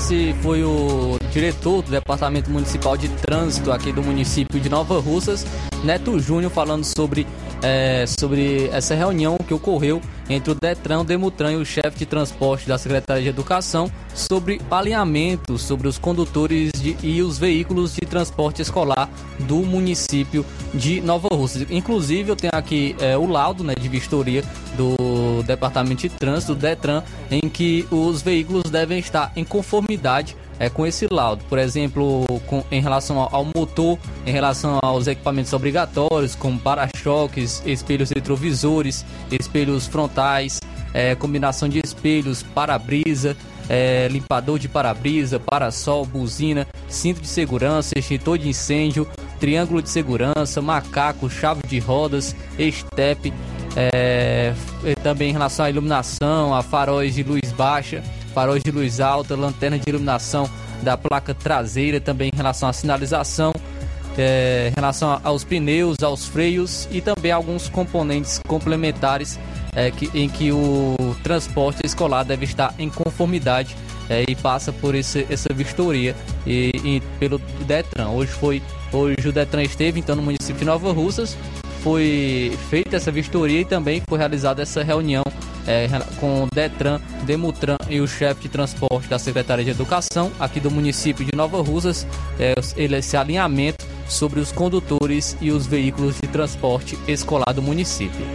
Esse foi o diretor do Departamento Municipal de Trânsito aqui do município de Nova Russas, Neto Júnior, falando sobre, é, sobre essa reunião que ocorreu entre o Detran, o Demutran e o chefe de transporte da Secretaria de Educação sobre alinhamento sobre os condutores de, e os veículos de transporte escolar do município de Nova Russas. Inclusive, eu tenho aqui é, o laudo né, de vistoria do Departamento de Trânsito, Detran, em que os veículos devem estar em conformidade é, com esse laudo. Por exemplo, com, em relação ao, motor, em relação aos equipamentos obrigatórios, como para-choques, espelhos retrovisores, espelhos frontais, é, combinação de espelhos, para-brisa, é, limpador de para-brisa, para-sol, buzina, cinto de segurança, extintor de incêndio, triângulo de segurança, macaco, chave de rodas, estepe, é, também em relação à iluminação, a faróis de luz baixa, faróis de luz alta, lanterna de iluminação da placa traseira, também em relação à sinalização, é, em relação aos pneus, aos freios e também alguns componentes complementares é, que, em que o transporte escolar deve estar em conformidade é, e passa por esse, essa vistoria e, e, pelo Detran. Hoje foi hoje o Detran esteve então no município de Nova Russas, foi feita essa vistoria e também foi realizada essa reunião é, com o Detran, Demutran e o chefe de transporte da Secretaria de Educação aqui do município de Nova Russas, é, esse alinhamento sobre os condutores e os veículos de transporte escolar do município.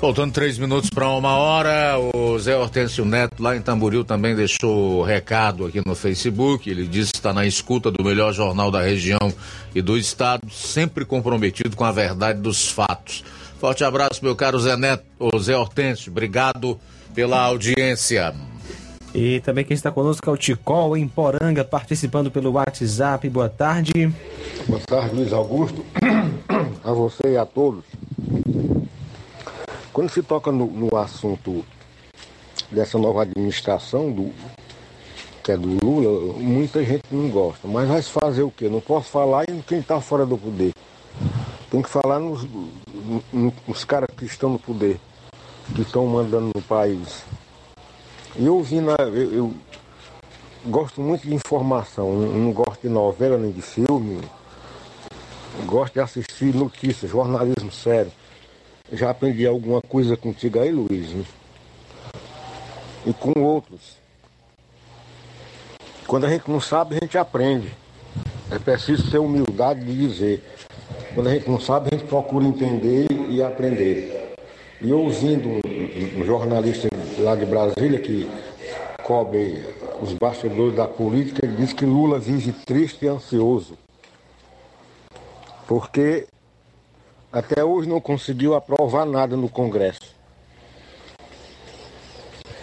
Faltando três minutos para uma hora, o Zé Hortêncio Neto, lá em Tamboril, também deixou recado aqui no Facebook. Ele disse que está na escuta do melhor jornal da região e do estado, sempre comprometido com a verdade dos fatos. Forte abraço, meu caro Zé Neto, o Zé Hortêncio. Obrigado pela audiência. E também quem está conosco é o Ticol, em Poranga, participando pelo WhatsApp. Boa tarde. Boa tarde, Luiz Augusto. <clears throat> A você e a todos. Quando se toca no, no assunto dessa nova administração, do, que é do Lula, muita gente não gosta. Mas vai fazer o quê? Não posso falar em quem está fora do poder. Tem que falar nos, nos caras que estão no poder, que estão mandando no país. E eu vi na. Eu, eu, gosto muito de informação, não, não gosto de novela nem de filme. Gosto de assistir notícias, jornalismo sério. Já aprendi alguma coisa contigo aí, Luiz. Né? E com outros. Quando a gente não sabe, a gente aprende. É preciso ter humildade de dizer. Quando a gente não sabe, a gente procura entender e aprender. E ouvindo um, um jornalista lá de Brasília que cobre os bastidores da política, ele diz que Lula vive triste e ansioso. Porque até hoje não conseguiu aprovar nada no Congresso.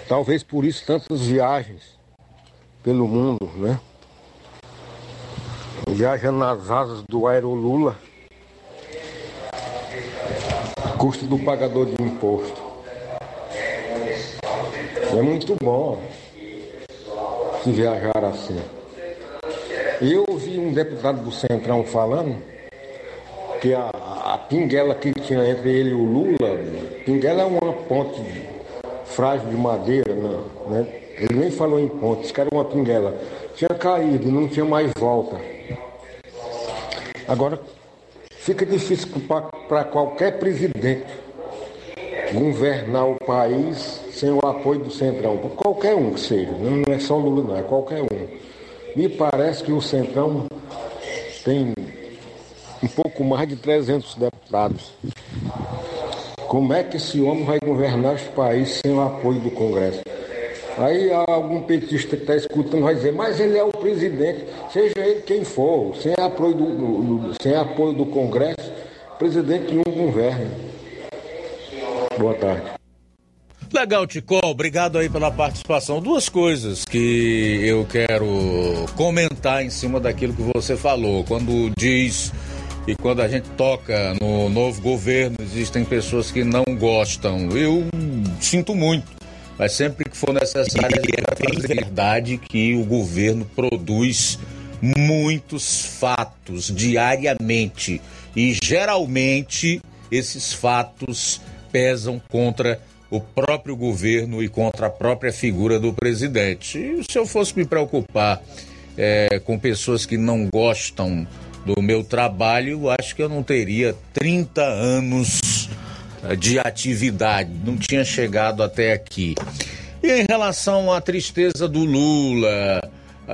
Talvez por isso tantas viagens pelo mundo, né? Viaja nas asas do Aerolula custo do pagador de imposto. É muito bom se viajar assim. Eu ouvi um deputado do Centrão falando que a, pinguela que tinha entre ele e o Lula, pinguela é uma ponte frágil de madeira, né? né? Ele nem falou em ponte, isso era uma pinguela. Tinha caído, não tinha mais volta. Agora, Fica difícil para qualquer presidente governar o país sem o apoio do Centrão, qualquer um que seja, não é só o Lula, não, é qualquer um. Me parece que o Centrão tem um pouco mais de 300 deputados. Como é que esse homem vai governar este país sem o apoio do Congresso? Aí algum petista que está escutando vai dizer, mas ele é o presidente, seja ele quem for, sem apoio do, do, sem apoio do Congresso, presidente não governa. Boa tarde. Legal, Ticol, obrigado aí pela participação. Duas coisas que eu quero comentar em cima daquilo que você falou. Quando diz e quando a gente toca no novo governo, existem pessoas que não gostam. Eu sinto muito, mas sempre que for necessário, é verdade que o governo produz muitos fatos diariamente e geralmente esses fatos pesam contra o próprio governo e contra a própria figura do presidente. E se eu fosse me preocupar é, com pessoas que não gostam do meu trabalho, acho que eu não teria 30 anos eh, de atividade, não tinha chegado até aqui. E em relação à tristeza do Lula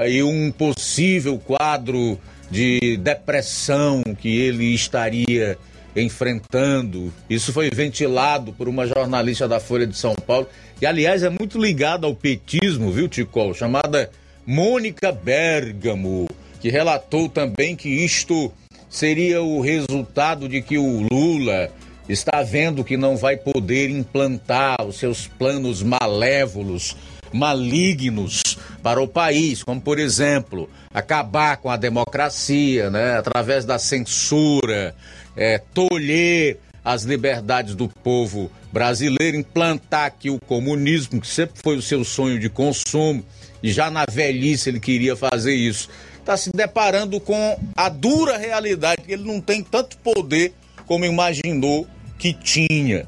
e um possível quadro de depressão que ele estaria enfrentando, isso foi ventilado por uma jornalista da Folha de São Paulo, que aliás é muito ligada ao petismo, viu, Ticol? Chamada Mônica Bergamo que relatou também que isto seria o resultado de que o Lula está vendo que não vai poder implantar os seus planos malévolos, malignos para o país, como por exemplo, acabar com a democracia, né, através da censura, é, tolher as liberdades do povo brasileiro, implantar aqui o comunismo, que sempre foi o seu sonho de consumo, e já na velhice ele queria fazer isso está se deparando com a dura realidade que ele não tem tanto poder como imaginou que tinha.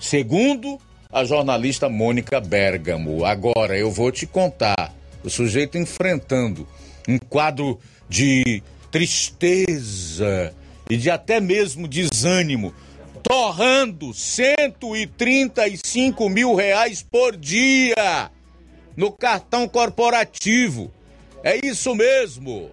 Segundo a jornalista Mônica Bergamo. Agora eu vou te contar, o sujeito enfrentando um quadro de tristeza e de até mesmo desânimo, torrando 135 mil reais por dia no cartão corporativo. É isso mesmo.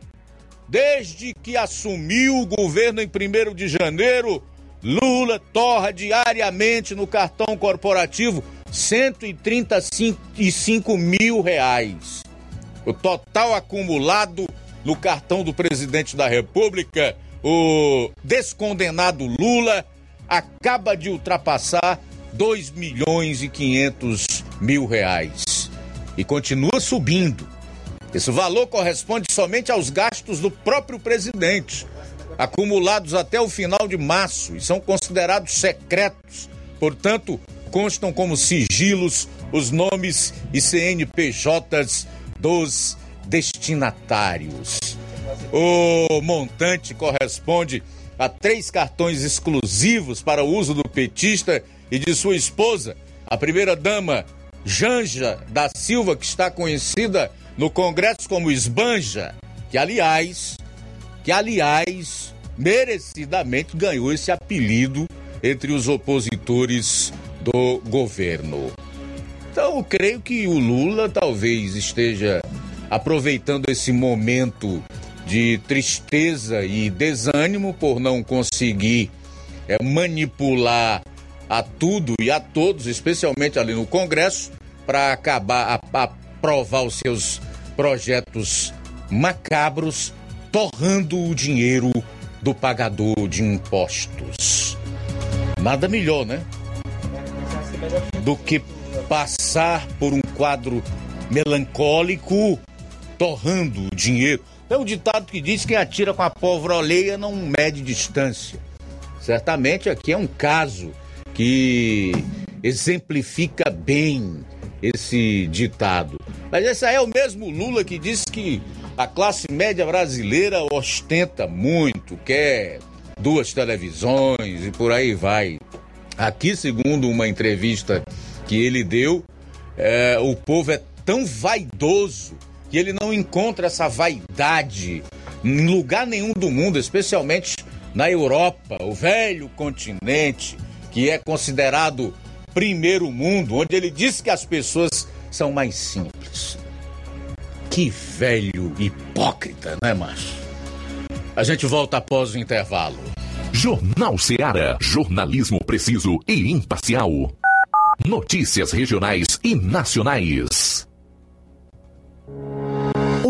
Desde que assumiu o governo em 1 de janeiro, Lula torra diariamente no cartão corporativo 135 mil reais. O total acumulado no cartão do presidente da República, o descondenado Lula, acaba de ultrapassar 2 milhões e 500 mil reais. E continua subindo. Esse valor corresponde somente aos gastos do próprio presidente, acumulados até o final de março e são considerados secretos. Portanto, constam como sigilos os nomes e CNPJs dos destinatários. O montante corresponde a três cartões exclusivos para o uso do petista e de sua esposa, a primeira-dama Janja da Silva, que está conhecida no Congresso como Esbanja, que aliás, que aliás, merecidamente ganhou esse apelido entre os opositores do governo. Então, eu creio que o Lula talvez esteja aproveitando esse momento de tristeza e desânimo por não conseguir é, manipular a tudo e a todos, especialmente ali no Congresso, para acabar a, a aprovar os seus projetos macabros, torrando o dinheiro do pagador de impostos. Nada melhor, né? Do que passar por um quadro melancólico, torrando o dinheiro. Tem um ditado que diz que quem atira com a pólvora oleia não mede distância. Certamente aqui é um caso que exemplifica bem esse ditado. Mas esse aí é o mesmo Lula que disse que a classe média brasileira ostenta muito, quer duas televisões e por aí vai. Aqui, segundo uma entrevista que ele deu, é, o povo é tão vaidoso que ele não encontra essa vaidade em lugar nenhum do mundo, especialmente na Europa, o velho continente, que é considerado primeiro mundo, onde ele disse que as pessoas são mais simples. Que velho hipócrita, né, macho? A gente volta após o intervalo. Jornal Seara. Jornalismo preciso e imparcial. Notícias regionais e nacionais.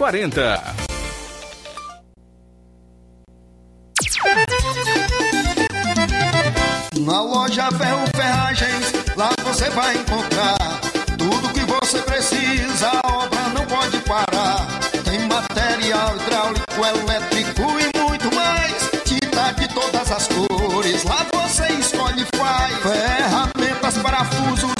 2340. Na loja Ferro Ferragens, lá você vai encontrar tudo que você precisa, a obra não pode parar. Tem material hidráulico, elétrico e muito mais. Tinta de todas as cores, lá você escolhe e faz. Ferramentas, parafusos,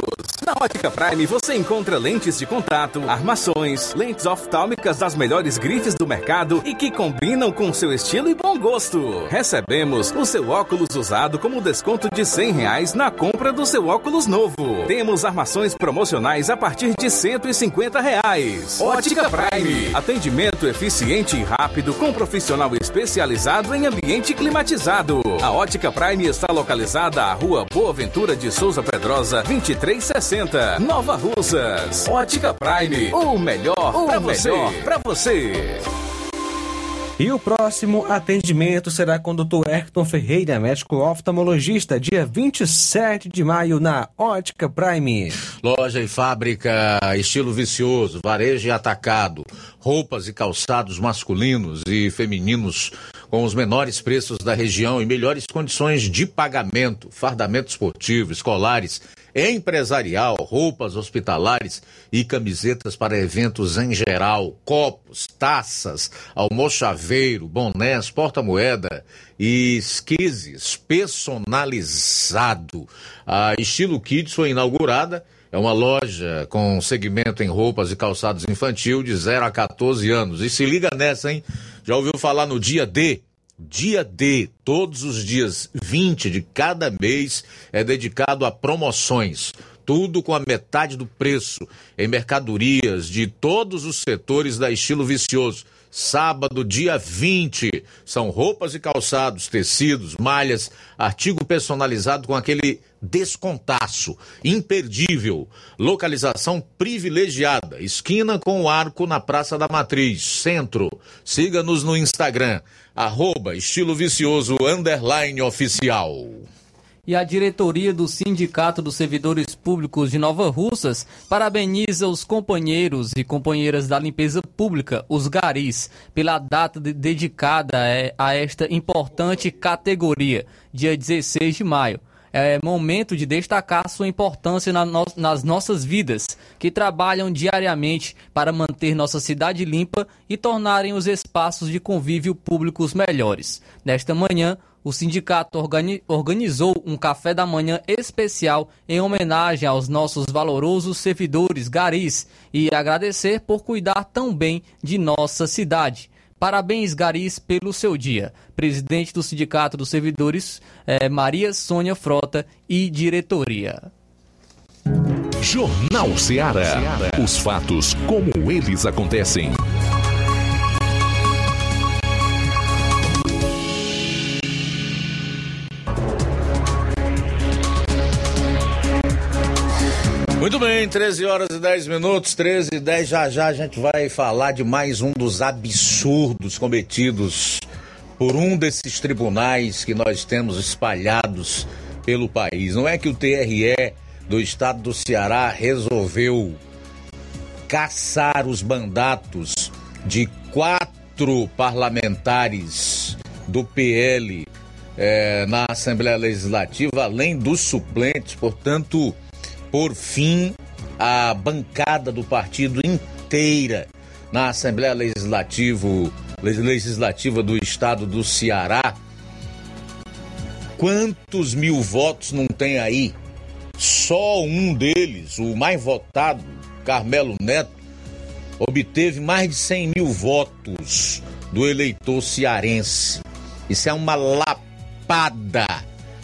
Na Ótica Prime você encontra lentes de contato, armações, lentes oftálmicas das melhores grifes do mercado e que combinam com seu estilo e bom gosto. Recebemos o seu óculos usado como desconto de 100 reais na compra do seu óculos novo. Temos armações promocionais a partir de 150 reais. Ótica Prime. Atendimento eficiente e rápido com profissional especializado em ambiente climatizado. A Ótica Prime está localizada à Rua Boa Ventura de Souza Pedrosa, 2360. Nova Russas. Ótica Prime. O melhor para você. Pra você. E o próximo atendimento será com o Dr. Erton Ferreira, médico oftalmologista, dia 27 de maio, na Ótica Prime. Loja e fábrica estilo vicioso, varejo e atacado, roupas e calçados masculinos e femininos com os menores preços da região e melhores condições de pagamento, fardamento esportivo, escolares, empresarial, roupas hospitalares e camisetas para eventos em geral, copos, taças, almochaveiro, bonés, porta-moeda e esquises personalizado. A Estilo Kids foi inaugurada é uma loja com segmento em roupas e calçados infantil de 0 a 14 anos. E se liga nessa, hein? Já ouviu falar no dia D? Dia D, todos os dias 20 de cada mês é dedicado a promoções. Tudo com a metade do preço em mercadorias de todos os setores da Estilo Vicioso. Sábado, dia 20, são roupas e calçados, tecidos, malhas, artigo personalizado com aquele descontaço, imperdível. Localização privilegiada, esquina com o arco na Praça da Matriz, centro. Siga-nos no Instagram, arroba estilo vicioso underline oficial. E a diretoria do Sindicato dos Servidores Públicos de Nova Russas parabeniza os companheiros e companheiras da limpeza pública, os garis, pela data de- dedicada a- a esta importante categoria, dia 16 de maio. É momento de destacar sua importância na no, nas nossas vidas, que trabalham diariamente para manter nossa cidade limpa e tornarem os espaços de convívio públicos melhores. Nesta manhã, o sindicato organi organizou um café da manhã especial em homenagem aos nossos valorosos servidores garis e agradecer por cuidar tão bem de nossa cidade. Parabéns, Garis, pelo seu dia. Presidente do Sindicato dos Servidores, eh, Maria Sônia Frota e diretoria. Jornal Ceará. Os fatos como eles acontecem. Muito bem, 13 horas e 10 minutos, 13 e 10. Já já a gente vai falar de mais um dos absurdos cometidos por um desses tribunais que nós temos espalhados pelo país. Não é que o TRE do estado do Ceará resolveu caçar os mandatos de quatro parlamentares do PL eh, na Assembleia Legislativa, além dos suplentes, portanto por fim a bancada do partido inteira na Assembleia Legislativo, Legislativa do Estado do Ceará. Quantos mil votos não tem aí? Só um deles, o mais votado, Carmelo Neto, obteve mais de 100 mil votos do eleitor cearense. Isso é uma lapada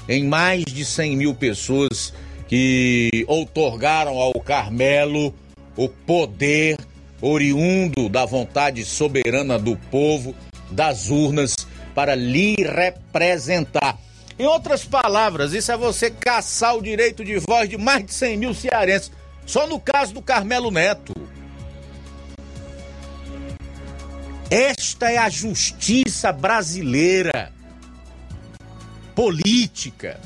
em mais de 100 mil pessoas que outorgaram ao Carmelo o poder oriundo da vontade soberana do povo, das urnas, para lhe representar. Em outras palavras, isso é você caçar o direito de voz de mais de 100 mil cearenses, só no caso do Carmelo Neto. Esta é a justiça brasileira, política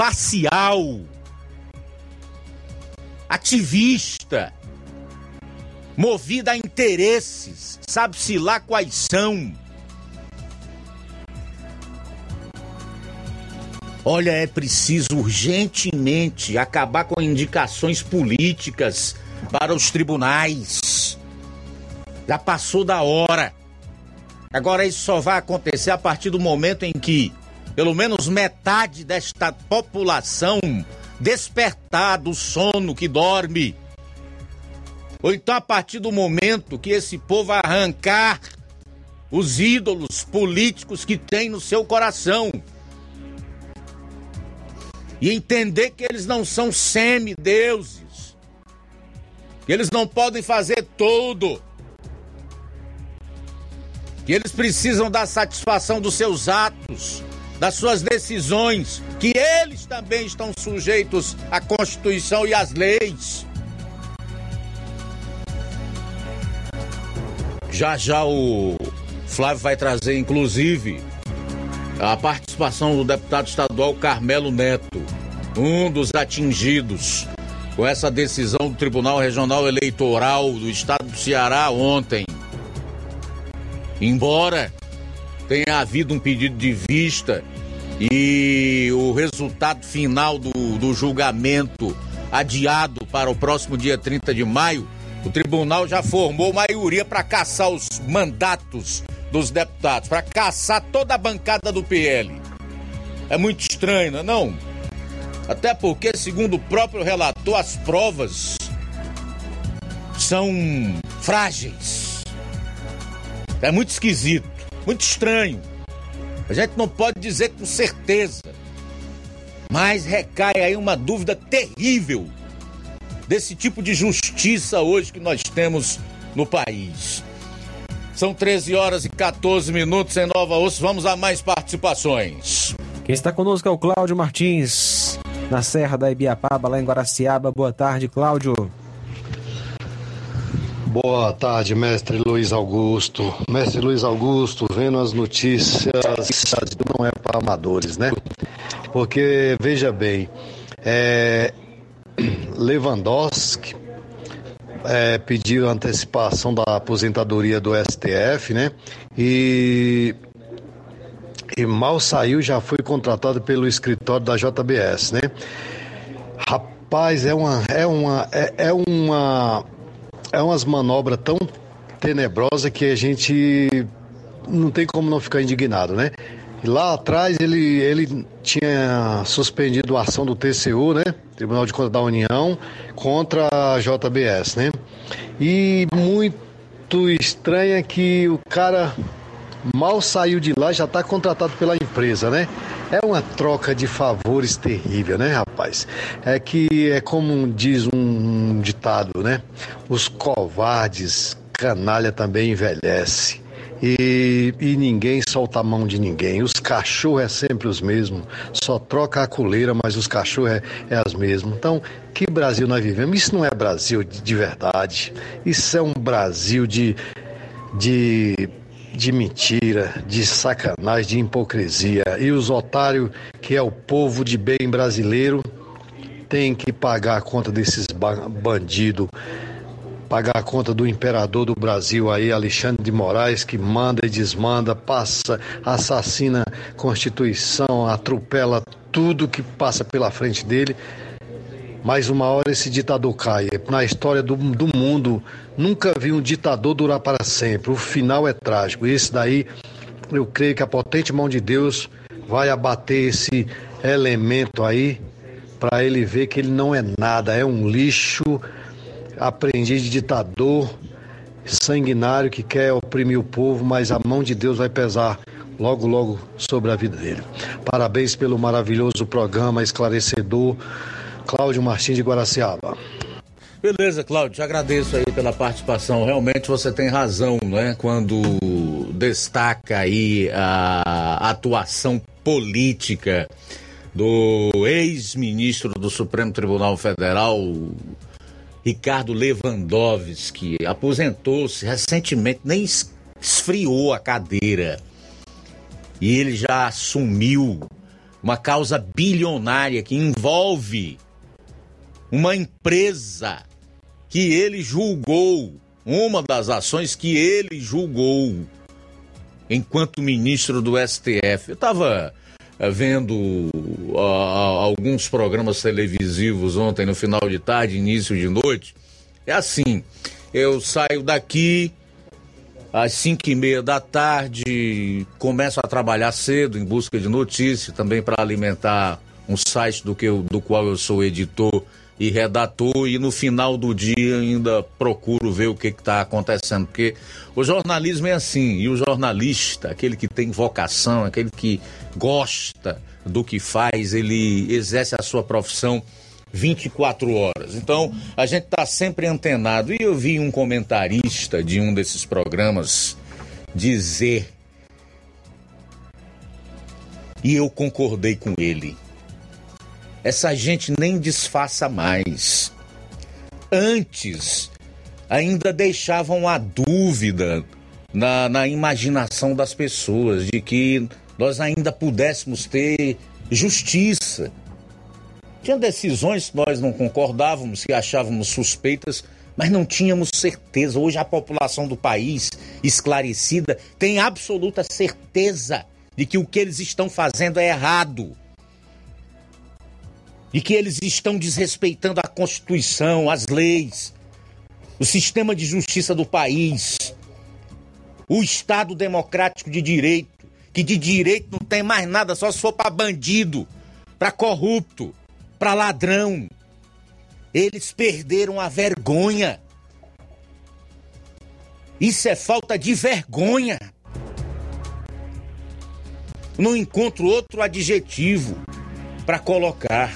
parcial, ativista, movida a interesses, sabe-se lá quais são. Olha, é preciso urgentemente acabar com indicações políticas para os tribunais. Já passou da hora. Agora isso só vai acontecer a partir do momento em que pelo menos metade desta população despertar do sono que dorme. Ou então a partir do momento que esse povo arrancar os ídolos políticos que tem no seu coração e entender que eles não são semideuses, que eles não podem fazer tudo, que eles precisam da satisfação dos seus atos das suas decisões, que eles também estão sujeitos à Constituição e às leis. Já já o Flávio vai trazer, inclusive, a participação do deputado estadual Carmelo Neto, um dos atingidos com essa decisão do Tribunal Regional Eleitoral do Estado do Ceará ontem. Embora tenha havido um pedido de vista e o resultado final do, do julgamento adiado para o próximo dia 30 de maio, o tribunal já formou maioria para caçar os mandatos dos deputados, para caçar toda a bancada do PL. É muito estranho, não é não? Até porque, segundo o próprio relator, as provas são frágeis. É muito esquisito. Muito estranho. A gente não pode dizer com certeza. Mas recai aí uma dúvida terrível desse tipo de justiça hoje que nós temos no país. São 13 horas e 14 minutos em Nova Osso. Vamos a mais participações. Quem está conosco é o Cláudio Martins, na Serra da Ibiapaba, lá em Guaraciaba. Boa tarde, Cláudio. Boa tarde, mestre Luiz Augusto. Mestre Luiz Augusto, vendo as notícias, não é para amadores, né? Porque, veja bem, é, Lewandowski é, pediu antecipação da aposentadoria do STF, né? E e mal saiu já foi contratado pelo escritório da JBS, né? Rapaz, é uma é uma é, é uma é umas manobras tão tenebrosas que a gente não tem como não ficar indignado, né? Lá atrás ele, ele tinha suspendido a ação do TCU, né? Tribunal de Contas da União, contra a JBS, né? E muito estranho é que o cara mal saiu de lá já está contratado pela empresa, né? É uma troca de favores terrível, né, rapaz? É que é como diz um ditado, né? Os covardes, canalha também envelhece. E, e, ninguém solta a mão de ninguém. Os cachorros é sempre os mesmos, só troca a coleira, mas os cachorros é, é as mesmas. Então, que Brasil nós vivemos? Isso não é Brasil de, de verdade. Isso é um Brasil de, de, de mentira, de sacanagem, de hipocrisia. E os otários, que é o povo de bem brasileiro, tem que pagar a conta desses bandidos pagar a conta do imperador do Brasil aí, Alexandre de Moraes, que manda e desmanda, passa, assassina Constituição, atropela tudo que passa pela frente dele. Mas uma hora esse ditador cai. Na história do, do mundo, nunca vi um ditador durar para sempre. O final é trágico. Esse daí, eu creio que a potente mão de Deus vai abater esse elemento aí para ele ver que ele não é nada, é um lixo aprendiz de ditador, sanguinário que quer oprimir o povo, mas a mão de Deus vai pesar logo, logo sobre a vida dele. Parabéns pelo maravilhoso programa esclarecedor. Cláudio Martins de Guaraciaba. Beleza, Cláudio, te agradeço aí pela participação. Realmente você tem razão, né? Quando destaca aí a atuação política do ex-ministro do Supremo Tribunal Federal, Ricardo Lewandowski aposentou-se recentemente, nem esfriou a cadeira. E ele já assumiu uma causa bilionária que envolve uma empresa que ele julgou, uma das ações que ele julgou enquanto ministro do STF. Eu estava vendo uh, alguns programas televisivos ontem no final de tarde, início de noite. É assim, eu saio daqui às cinco e meia da tarde, começo a trabalhar cedo em busca de notícias, também para alimentar um site do, que eu, do qual eu sou editor e redator e no final do dia ainda procuro ver o que está acontecendo, porque o jornalismo é assim, e o jornalista, aquele que tem vocação, aquele que gosta do que faz, ele exerce a sua profissão 24 horas. Então, a gente está sempre antenado. E eu vi um comentarista de um desses programas dizer, e eu concordei com ele essa gente nem disfarça mais. Antes, ainda deixavam a dúvida na, na imaginação das pessoas de que nós ainda pudéssemos ter justiça. Tinha decisões que nós não concordávamos, que achávamos suspeitas, mas não tínhamos certeza. Hoje a população do país, esclarecida, tem absoluta certeza de que o que eles estão fazendo é errado e que eles estão desrespeitando a Constituição, as leis, o sistema de justiça do país, o Estado democrático de direito, que de direito não tem mais nada, só se for para bandido, para corrupto, para ladrão. Eles perderam a vergonha. Isso é falta de vergonha. Não encontro outro adjetivo para colocar.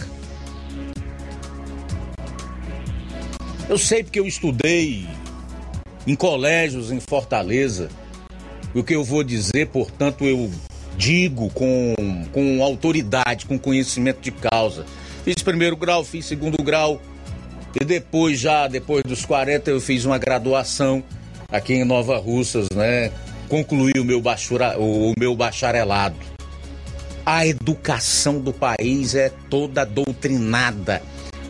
Eu sei porque eu estudei em colégios em Fortaleza. O que eu vou dizer, portanto, eu digo com, com autoridade, com conhecimento de causa. Fiz primeiro grau, fiz segundo grau. E depois, já depois dos 40, eu fiz uma graduação aqui em Nova Russas, né? Concluí o meu, bachura, o meu bacharelado. A educação do país é toda doutrinada.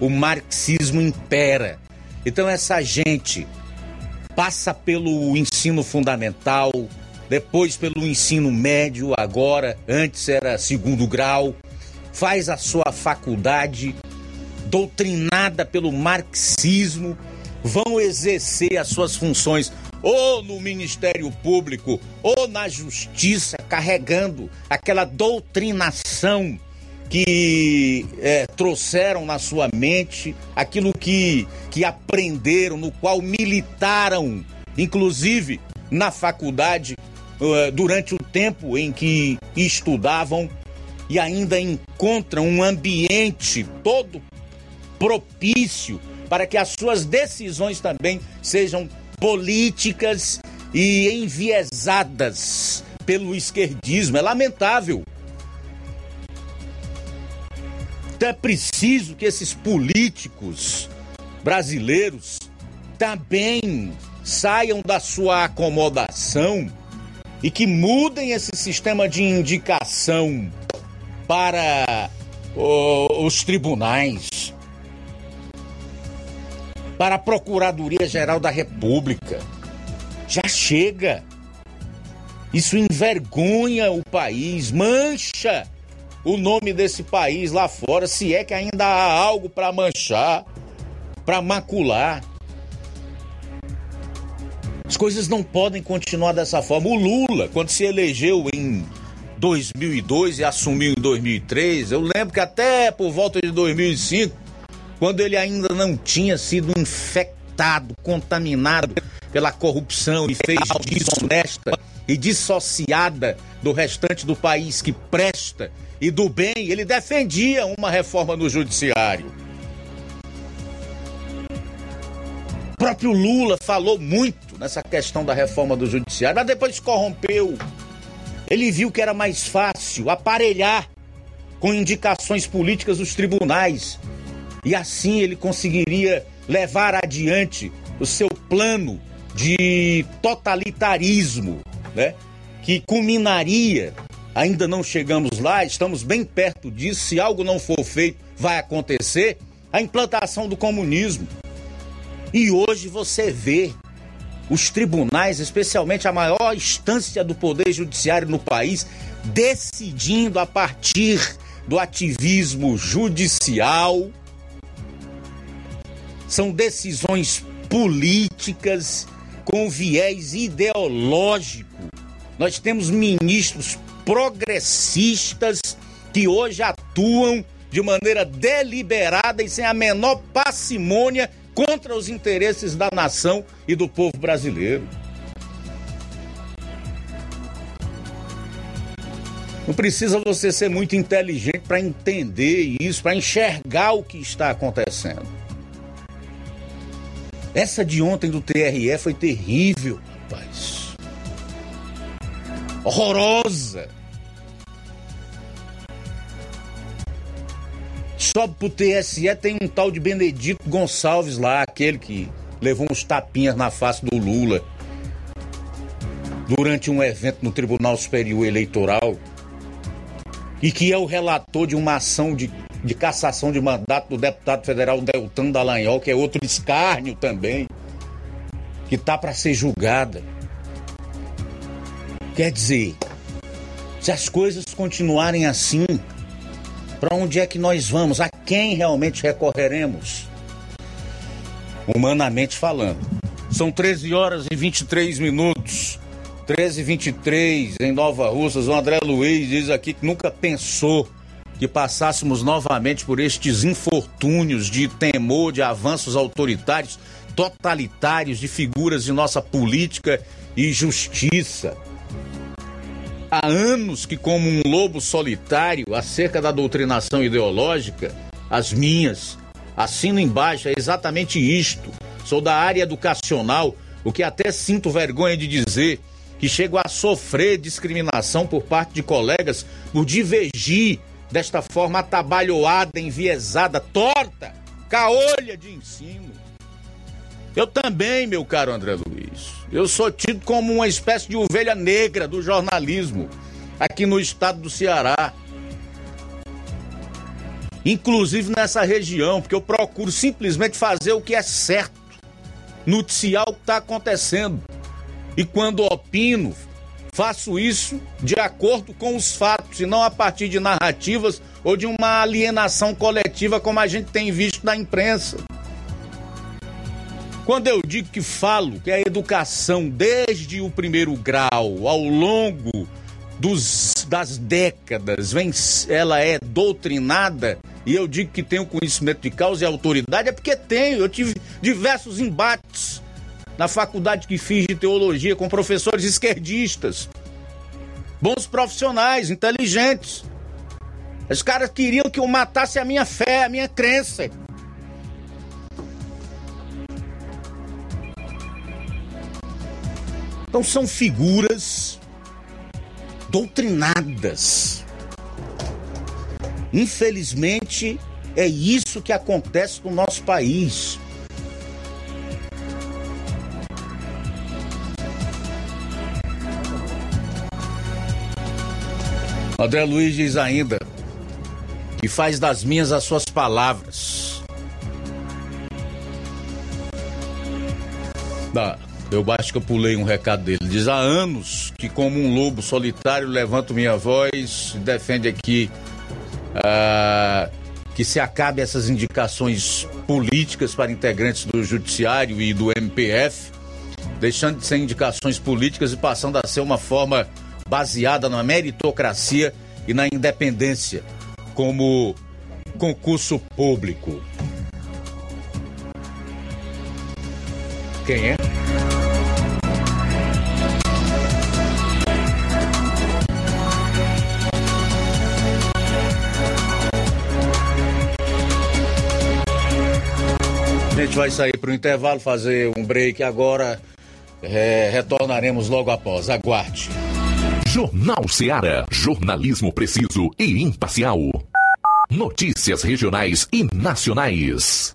O marxismo impera. Então essa gente passa pelo ensino fundamental, depois pelo ensino médio, agora, antes era segundo grau, faz a sua faculdade, doutrinada pelo marxismo, vão exercer as suas funções ou no Ministério Público ou na Justiça, carregando aquela doutrinação que é, trouxeram na sua mente, aquilo que, que aprenderam, no qual militaram, inclusive na faculdade, durante o tempo em que estudavam e ainda encontram um ambiente todo propício para que as suas decisões também sejam políticas e enviesadas pelo esquerdismo. É lamentável. Então é preciso que esses políticos brasileiros também saiam da sua acomodação e que mudem esse sistema de indicação para os tribunais, para a Procuradoria-Geral da República. Já chega. Isso envergonha o país, mancha o nome desse país lá fora, se é que ainda há algo para manchar, para macular. As coisas não podem continuar dessa forma. O Lula, quando se elegeu em 2002 e assumiu em 2003, eu lembro que até por volta de 2005, quando ele ainda não tinha sido infectado, contaminado pela corrupção e fez desonesta e dissociada do restante do país que presta e do bem, ele defendia uma reforma no judiciário. O próprio Lula falou muito nessa questão da reforma do judiciário, mas depois corrompeu. Ele viu que era mais fácil aparelhar com indicações políticas os tribunais. E assim ele conseguiria levar adiante o seu plano de totalitarismo, né? Que culminaria, ainda não chegamos lá, estamos bem perto disso, se algo não for feito, vai acontecer, a implantação do comunismo. E hoje você vê os tribunais, especialmente a maior instância do poder judiciário no país, decidindo a partir do ativismo judicial. São decisões políticas com viés ideológico. Nós temos ministros progressistas que hoje atuam de maneira deliberada e sem a menor parcimônia contra os interesses da nação e do povo brasileiro. Não precisa você ser muito inteligente para entender isso, para enxergar o que está acontecendo. Essa de ontem do TRE foi terrível, rapaz. Horrorosa. Sobe pro TSE, tem um tal de Benedito Gonçalves lá, aquele que levou uns tapinhas na face do Lula durante um evento no Tribunal Superior Eleitoral e que é o relator de uma ação de, de cassação de mandato do deputado federal Deltan Dallagnol, que é outro escárnio também, que tá para ser julgada. Quer dizer, se as coisas continuarem assim, para onde é que nós vamos? A quem realmente recorreremos? Humanamente falando. São 13 horas e 23 minutos. 13 e 23 em Nova Russas. O André Luiz diz aqui que nunca pensou que passássemos novamente por estes infortúnios de temor, de avanços autoritários, totalitários, de figuras de nossa política e justiça há anos que, como um lobo solitário, acerca da doutrinação ideológica, as minhas, assino embaixo, é exatamente isto. Sou da área educacional, o que até sinto vergonha de dizer, que chego a sofrer discriminação por parte de colegas por divergir desta forma atabalhoada, enviesada, torta, caolha de ensino. Eu também, meu caro André Luiz, eu sou tido como uma espécie de ovelha negra do jornalismo aqui no estado do Ceará. Inclusive nessa região, porque eu procuro simplesmente fazer o que é certo, noticiar o que está acontecendo. E quando opino, Faço isso de acordo com os fatos e não a partir de narrativas ou de uma alienação coletiva como a gente tem visto na imprensa. Quando eu digo que falo que a educação desde o primeiro grau ao longo dos, das décadas vem, ela é doutrinada e eu digo que tenho conhecimento de causa e autoridade é porque tenho. Eu tive diversos embates na faculdade que fiz de teologia com professores esquerdistas, bons profissionais, inteligentes. Os caras queriam que eu matasse a minha fé, a minha crença. Então são figuras doutrinadas. Infelizmente, é isso que acontece no nosso país. André Luiz diz ainda que faz das minhas as suas palavras. Ah, eu acho que eu pulei um recado dele. Diz há anos que, como um lobo solitário, levanto minha voz e defende aqui ah, que se acabe essas indicações políticas para integrantes do Judiciário e do MPF, deixando de ser indicações políticas e passando a ser uma forma baseada na meritocracia e na independência, como concurso público. Quem é? Gente vai sair para o intervalo, fazer um break agora. É, retornaremos logo após. Aguarde. Jornal Seara. Jornalismo preciso e imparcial. Notícias regionais e nacionais.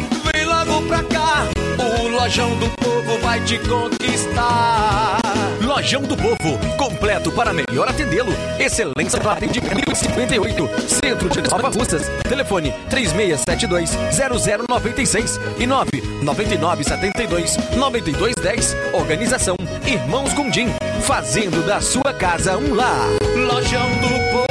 Lojão do Povo vai te conquistar. Lojão do Povo, completo para melhor atendê-lo. Excelência para atendimento 58, Centro de Nova Russas. Telefone 3672-0096 e 99972-9210. Organização Irmãos Gundim, fazendo da sua casa um lar. Lojão do Povo.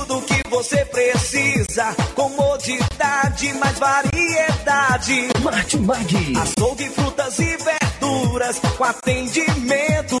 você precisa. Comodidade, mais variedade. Martimag. Açougue, frutas e verduras verduras com atendimento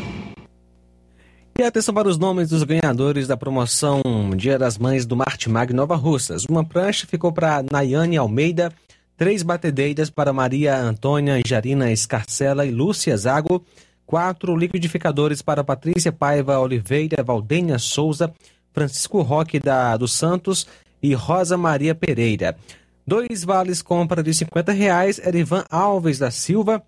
E atenção para os nomes dos ganhadores da promoção Dia das Mães do Martimag Nova Russas. Uma prancha ficou para Nayane Almeida, três batedeiras para Maria Antônia Jarina Escarcela e Lúcia Zago, quatro liquidificadores para Patrícia Paiva Oliveira, Valdênia Souza, Francisco Roque da, dos Santos e Rosa Maria Pereira. Dois vales compra de 50 reais, Erivan Alves da Silva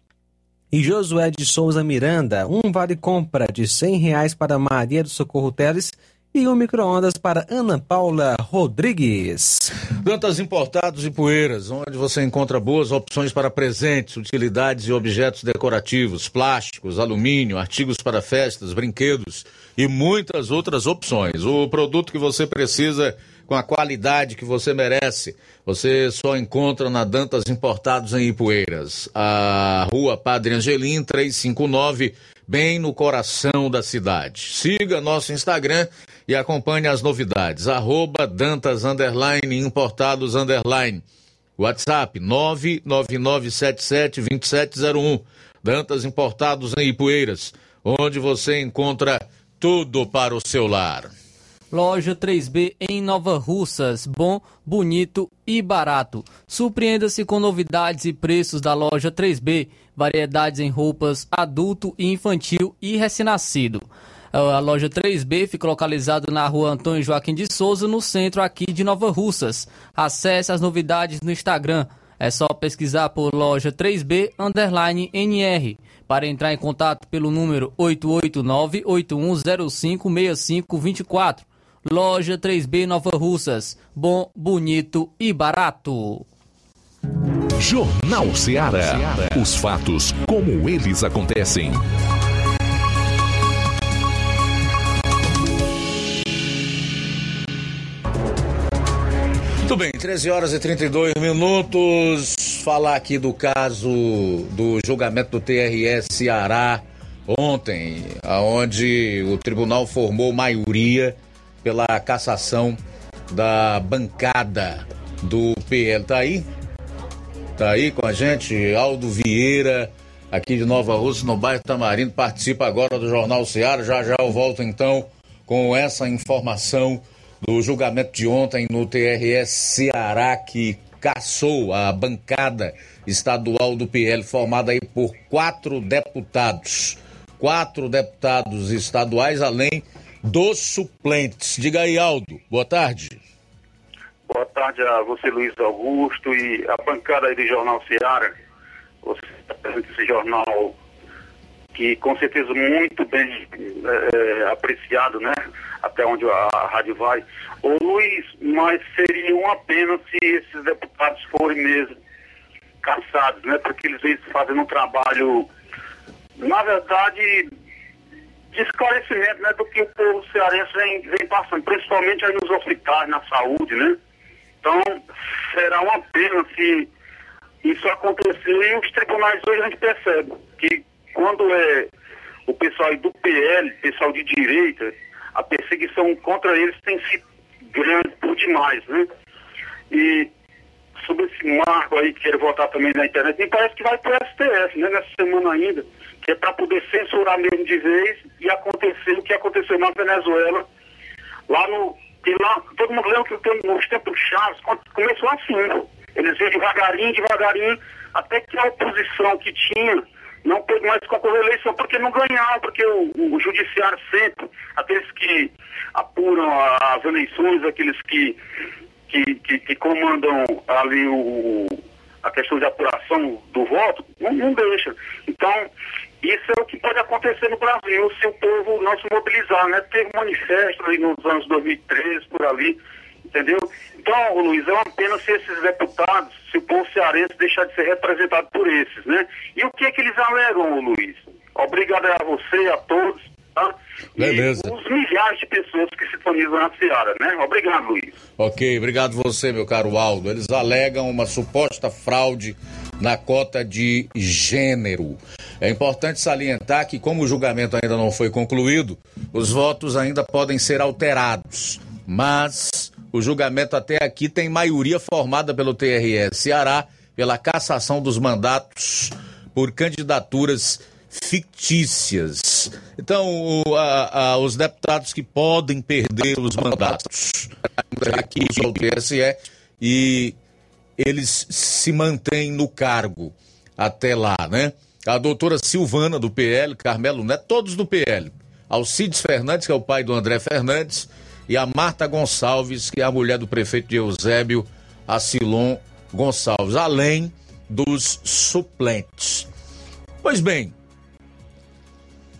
e Josué de Souza Miranda. Um vale compra de 100 reais para Maria do Socorro Teles e um micro-ondas para Ana Paula Rodrigues. Dantas Importados e Poeiras, onde você encontra boas opções para presentes, utilidades e objetos decorativos, plásticos, alumínio, artigos para festas, brinquedos e muitas outras opções. O produto que você precisa com a qualidade que você merece, você só encontra na Dantas Importados em Ipueiras. A rua Padre Angelim 359, bem no coração da cidade. Siga nosso Instagram e acompanhe as novidades. Arroba Dantas Underline Importados Underline. WhatsApp 999772701. Dantas Importados em Ipueiras, onde você encontra tudo para o seu lar. Loja 3B em Nova Russas. Bom, bonito e barato. Surpreenda-se com novidades e preços da loja 3B. Variedades em roupas adulto e infantil e recém-nascido. A loja 3B fica localizada na rua Antônio Joaquim de Souza, no centro aqui de Nova Russas. Acesse as novidades no Instagram. É só pesquisar por loja 3B underline NR. Para entrar em contato pelo número 889-8105-6524. Loja 3B Nova Russas. Bom, bonito e barato. Jornal Ceará. Os fatos como eles acontecem. Muito bem, 13 horas e 32 minutos. Falar aqui do caso do julgamento do TRS Ceará ontem, aonde o tribunal formou maioria pela cassação da bancada do PL. Tá aí? Tá aí com a gente, Aldo Vieira, aqui de Nova Rússia, no bairro Tamarindo, participa agora do Jornal Ceará. Já já eu volto então com essa informação do julgamento de ontem no TRS Ceará que caçou a bancada estadual do PL, formada aí por quatro deputados. Quatro deputados estaduais, além dos suplentes. Diga aí, Aldo. Boa tarde. Boa tarde a você, Luiz Augusto, e a bancada aí do Jornal Ceará. Você apresenta esse jornal que com certeza muito bem é, apreciado, né? Até onde a, a rádio vai. Ô Luiz, mas seria uma pena se esses deputados forem mesmo caçados, né? Porque eles vêm fazendo um trabalho, na verdade, de esclarecimento né, do que o povo cearense vem, vem passando, principalmente aí nos hospitais, na saúde, né? Então, será uma pena se isso acontecer e os tribunais hoje a gente percebe que quando é o pessoal do PL, pessoal de direita, a perseguição contra eles tem sido grande por demais, né? E sobre esse marco aí que quer votar também na internet, me parece que vai para o STF, né? Nessa semana ainda, que é para poder censurar mesmo de vez e acontecer o que aconteceu na Venezuela, lá no. E lá, todo mundo lembra que nos tempos chaves começou assim, né? Eles iam devagarinho, devagarinho, até que a oposição que tinha não pôde mais concorrer à eleição, porque não ganharam, porque o, o, judiciário sempre, aqueles que apuram as eleições, aqueles que, que, que, que comandam ali o, a questão de apuração do voto, não, não deixa. Então, isso é o que pode acontecer no Brasil se o povo não se mobilizar, né? Teve manifesto aí nos anos 2013, por ali, entendeu? Então, Luiz, é uma pena se esses deputados, se o povo cearense deixar de ser representado por esses, né? E o que é que eles alegam, Luiz? Obrigado a você, a todos. Tá? Beleza. E os milhares de pessoas que se sintonizam na Seara, né? Obrigado, Luiz. Ok, obrigado você, meu caro Aldo. Eles alegam uma suposta fraude na cota de gênero. É importante salientar que, como o julgamento ainda não foi concluído, os votos ainda podem ser alterados. Mas o julgamento até aqui tem maioria formada pelo TRE Ceará pela cassação dos mandatos por candidaturas fictícias. Então, o- a- a- os deputados que podem perder os mandatos aqui ao TSE e eles se mantêm no cargo até lá, né? A doutora Silvana, do PL, Carmelo Neto, todos do PL. Alcides Fernandes, que é o pai do André Fernandes, e a Marta Gonçalves, que é a mulher do prefeito de Eusébio, Acilon Gonçalves, além dos suplentes. Pois bem,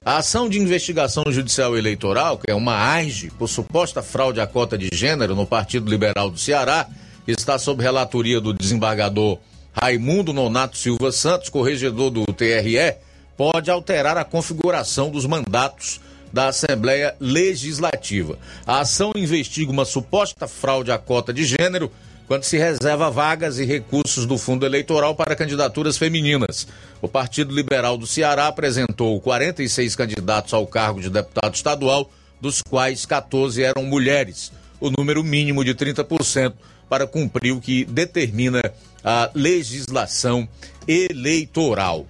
a ação de investigação judicial eleitoral, que é uma AIGE, por suposta fraude à cota de gênero no Partido Liberal do Ceará, está sob relatoria do desembargador Raimundo Nonato Silva Santos, corregedor do TRE, pode alterar a configuração dos mandatos da Assembleia Legislativa. A ação investiga uma suposta fraude à cota de gênero quando se reserva vagas e recursos do fundo eleitoral para candidaturas femininas. O Partido Liberal do Ceará apresentou 46 candidatos ao cargo de deputado estadual, dos quais 14 eram mulheres, o número mínimo de 30% para cumprir o que determina a legislação eleitoral.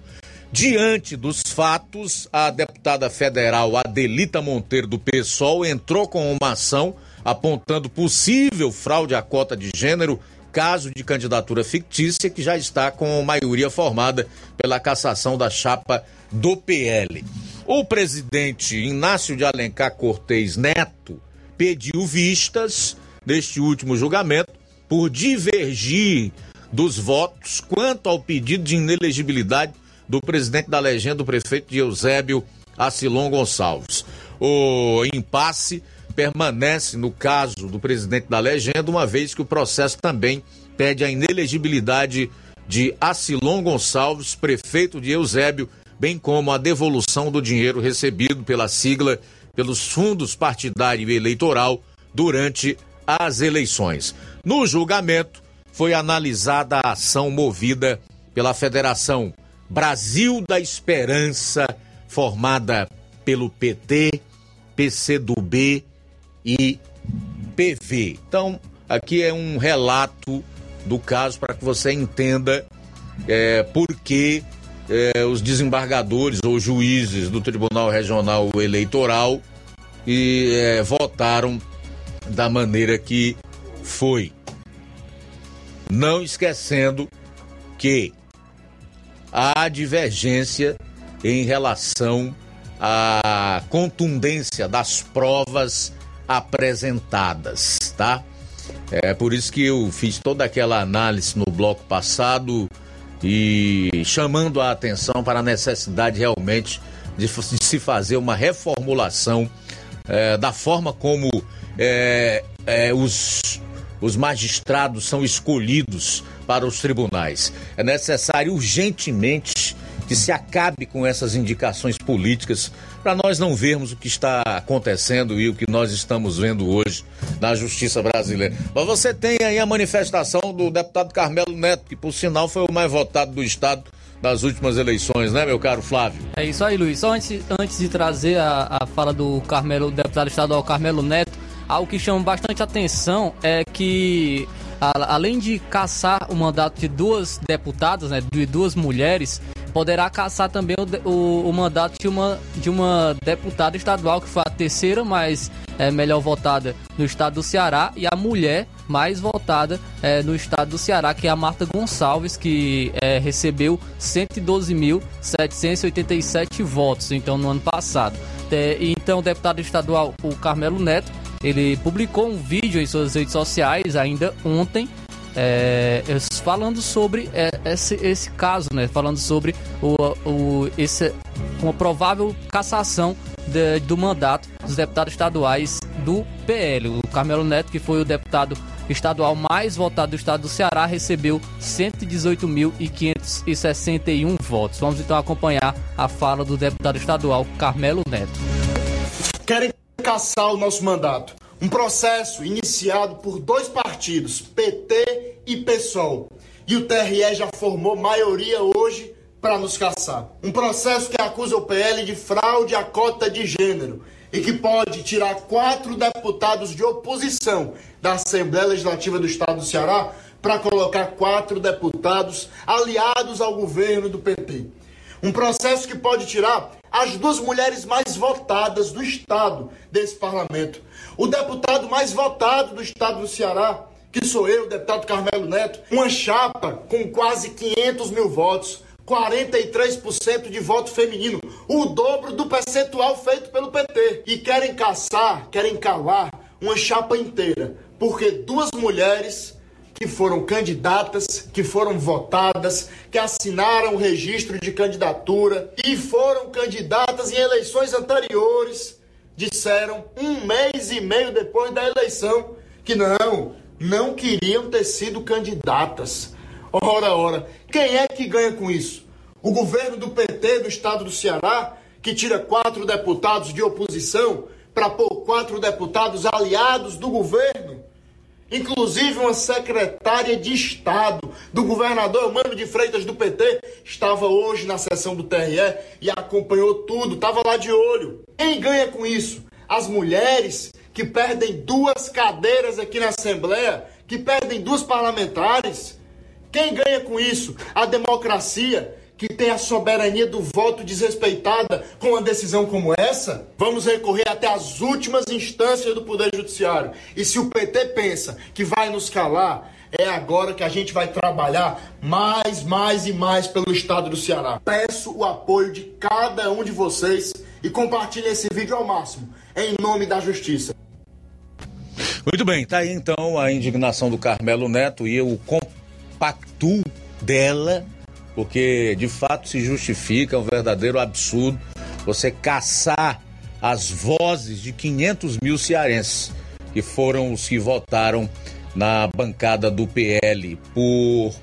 Diante dos fatos, a deputada federal Adelita Monteiro do PSOL entrou com uma ação apontando possível fraude à cota de gênero, caso de candidatura fictícia que já está com maioria formada pela cassação da chapa do PL. O presidente Inácio de Alencar Cortez Neto pediu vistas neste último julgamento por divergir dos votos quanto ao pedido de inelegibilidade do presidente da legenda, o prefeito de Eusébio Acilon Gonçalves. O impasse permanece no caso do presidente da legenda, uma vez que o processo também pede a inelegibilidade de Acilon Gonçalves, prefeito de Eusébio, bem como a devolução do dinheiro recebido pela sigla pelos fundos partidário e eleitoral durante as eleições. No julgamento, foi analisada a ação movida pela Federação Brasil da Esperança, formada pelo PT, PCdoB e PV. Então, aqui é um relato do caso para que você entenda é, por que é, os desembargadores ou juízes do Tribunal Regional Eleitoral e, é, votaram da maneira que foi. Não esquecendo que há divergência em relação à contundência das provas apresentadas, tá? É por isso que eu fiz toda aquela análise no bloco passado e chamando a atenção para a necessidade realmente de, se fazer uma reformulação é, da forma como é, é, os, os magistrados são escolhidos para os tribunais. É necessário urgentemente que se acabe com essas indicações políticas para nós não vermos o que está acontecendo e o que nós estamos vendo hoje na justiça brasileira. Mas você tem aí a manifestação do deputado Carmelo Neto, que por sinal foi o mais votado do estado nas últimas eleições, né, meu caro Flávio? É isso aí, Luiz. Só antes, antes de trazer a, a fala do Carmelo, deputado estadual Carmelo Neto, algo que chama bastante atenção é que, além de caçar o mandato de duas deputadas, né, de duas mulheres, poderá caçar também o, o, o, mandato de uma, de uma deputada estadual, que foi a terceira mais é, melhor votada no estado do Ceará, e a mulher mais votada é, no estado do Ceará, que é a Marta Gonçalves, que é, recebeu 112.787 votos, então, no ano passado. Então, o deputado estadual, o Carmelo Neto, ele publicou um vídeo em suas redes sociais ainda ontem, é, falando sobre é, esse, esse caso, né? Falando sobre o, o, esse, uma provável cassação de, do mandato dos deputados estaduais do PL. O Carmelo Neto, que foi o deputado estadual mais votado do estado do Ceará, recebeu 118.561 votos. Vamos então acompanhar a fala do deputado estadual Carmelo Neto. querem caçar o nosso mandato. Um processo iniciado por dois partidos, PT e PSOL. E o TRE já formou maioria hoje para nos caçar. Um processo que acusa o PL de fraude à cota de gênero e que pode tirar quatro deputados de oposição da Assembleia Legislativa do Estado do Ceará para colocar quatro deputados aliados ao governo do PT. Um processo que pode tirar as duas mulheres mais votadas do Estado desse parlamento. O deputado mais votado do Estado do Ceará, que sou eu, o deputado Carmelo Neto, uma chapa com quase 500 mil votos, 43% de voto feminino, o dobro do percentual feito pelo PT. E querem caçar, querem calar uma chapa inteira, porque duas mulheres que foram candidatas, que foram votadas, que assinaram o registro de candidatura e foram candidatas em eleições anteriores, disseram um mês e meio depois da eleição que não, não queriam ter sido candidatas. Ora, ora, quem é que ganha com isso? O governo do PT do estado do Ceará, que tira quatro deputados de oposição para pôr quatro deputados aliados do governo? Inclusive, uma secretária de Estado do governador Mano de Freitas do PT estava hoje na sessão do TRE e acompanhou tudo, estava lá de olho. Quem ganha com isso? As mulheres que perdem duas cadeiras aqui na Assembleia, que perdem duas parlamentares. Quem ganha com isso? A democracia que tem a soberania do voto desrespeitada com uma decisão como essa? Vamos recorrer até as últimas instâncias do Poder Judiciário. E se o PT pensa que vai nos calar, é agora que a gente vai trabalhar mais, mais e mais pelo Estado do Ceará. Peço o apoio de cada um de vocês e compartilhe esse vídeo ao máximo, em nome da justiça. Muito bem, tá aí então a indignação do Carmelo Neto e eu compacto dela porque de fato se justifica um verdadeiro absurdo você caçar as vozes de 500 mil cearenses que foram os que votaram na bancada do PL por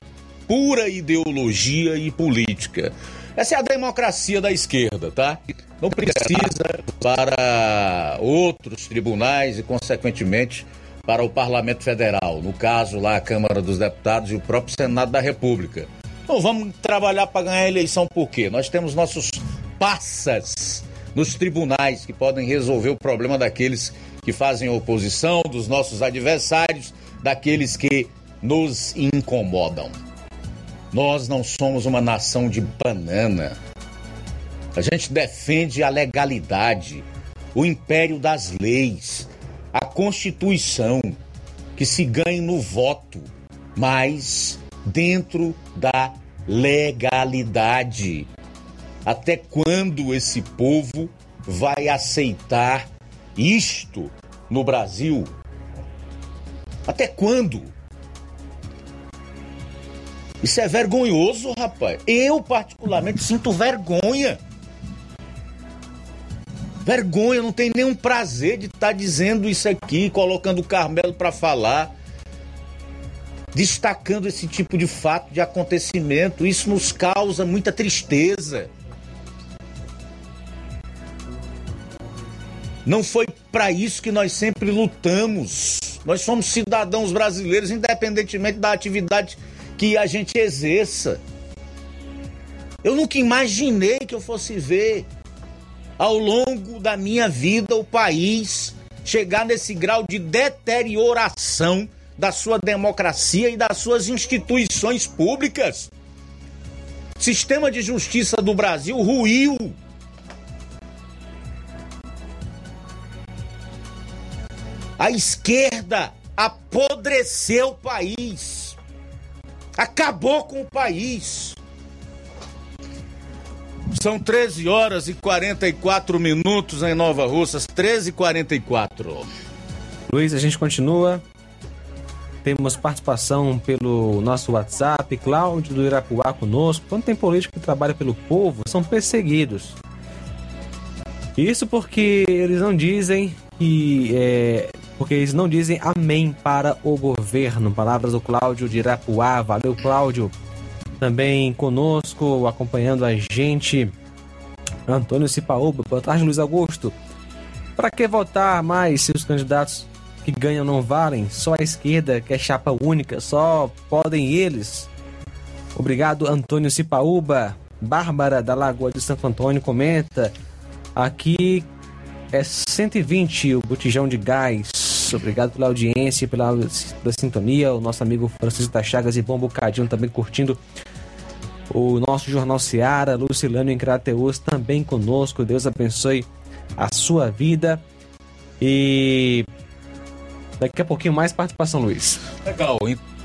pura ideologia e política. Essa é a democracia da esquerda, tá? Não precisa para outros tribunais e, consequentemente, para o Parlamento Federal, no caso lá a Câmara dos Deputados e o próprio Senado da República. Não vamos trabalhar para ganhar a eleição por quê? Nós temos nossos passas nos tribunais que podem resolver o problema daqueles que fazem oposição, dos nossos adversários, daqueles que nos incomodam. Nós não somos uma nação de banana. A gente defende a legalidade, o império das leis, a Constituição, que se ganhe no voto, mas dentro da legalidade. Até quando esse povo vai aceitar isto no Brasil? Até quando? Isso é vergonhoso, rapaz. Eu, particularmente, sinto vergonha. Vergonha, não tenho nenhum prazer de estar tá dizendo isso aqui, colocando o Carmelo para falar destacando esse tipo de fato, de acontecimento. Isso nos causa muita tristeza. Não foi para isso que nós sempre lutamos. Nós somos cidadãos brasileiros, independentemente da atividade que a gente exerça. Eu nunca imaginei que eu fosse ver ao longo da minha vida o país chegar nesse grau de deterioração da sua democracia e das suas instituições públicas. Sistema de justiça do Brasil ruiu. A esquerda apodreceu o país. Acabou com o país. São 13 horas e 44 minutos em Nova Russas, 13 e 44. Luiz, a gente continua temos participação pelo nosso WhatsApp, Cláudio do Irapuá conosco. Quando tem político que trabalha pelo povo, são perseguidos. Isso porque eles não dizem que. É, porque eles não dizem amém para o governo. Palavras do Cláudio de Irapuá. Valeu, Cláudio. Também conosco, acompanhando a gente, Antônio Cipaúba. Boa tarde, Luiz Augusto. Para que votar mais se os candidatos que ganham não valem? Só a esquerda, que é chapa única, só podem eles. Obrigado, Antônio Cipaúba. Bárbara da Lagoa de Santo Antônio comenta. Aqui é 120 o botijão de gás. Obrigado pela audiência, pela, pela sintonia. O nosso amigo Francisco da Chagas e Bom Bocadinho também curtindo o nosso Jornal Seara. Lucilânio em Crateus também conosco. Deus abençoe a sua vida. E daqui a pouquinho mais participação, Luiz. Legal,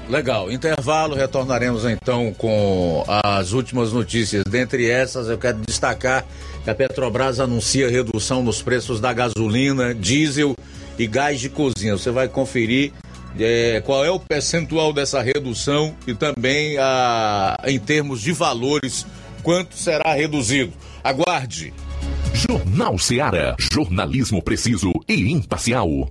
legal. Intervalo, retornaremos então com as últimas notícias. Dentre essas, eu quero destacar que a Petrobras anuncia redução nos preços da gasolina, diesel e gás de cozinha. Você vai conferir é, qual é o percentual dessa redução e também a, em termos de valores, quanto será reduzido. Aguarde. Jornal Seara. Jornalismo preciso e imparcial.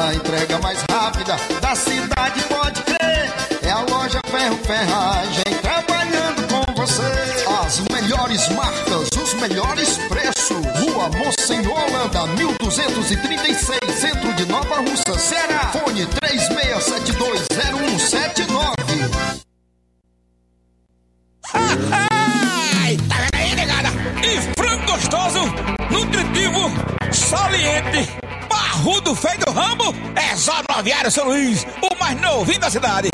A entrega mais rápida da cidade, pode crer. É a loja Ferro Ferragem trabalhando com você. As melhores marcas, os melhores preços. Rua Monsenhor Holanda, 1236, centro de Nova Russa, Ceará. Fone 36720179. Ai, tá vendo aí, negada? E frango gostoso, nutritivo, saliente, barrudo feio do ramo, é só no Aviário São Luís, o mais novinho da cidade.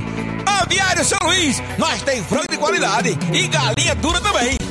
Aviário São Luís, nós tem frango de qualidade e galinha dura também.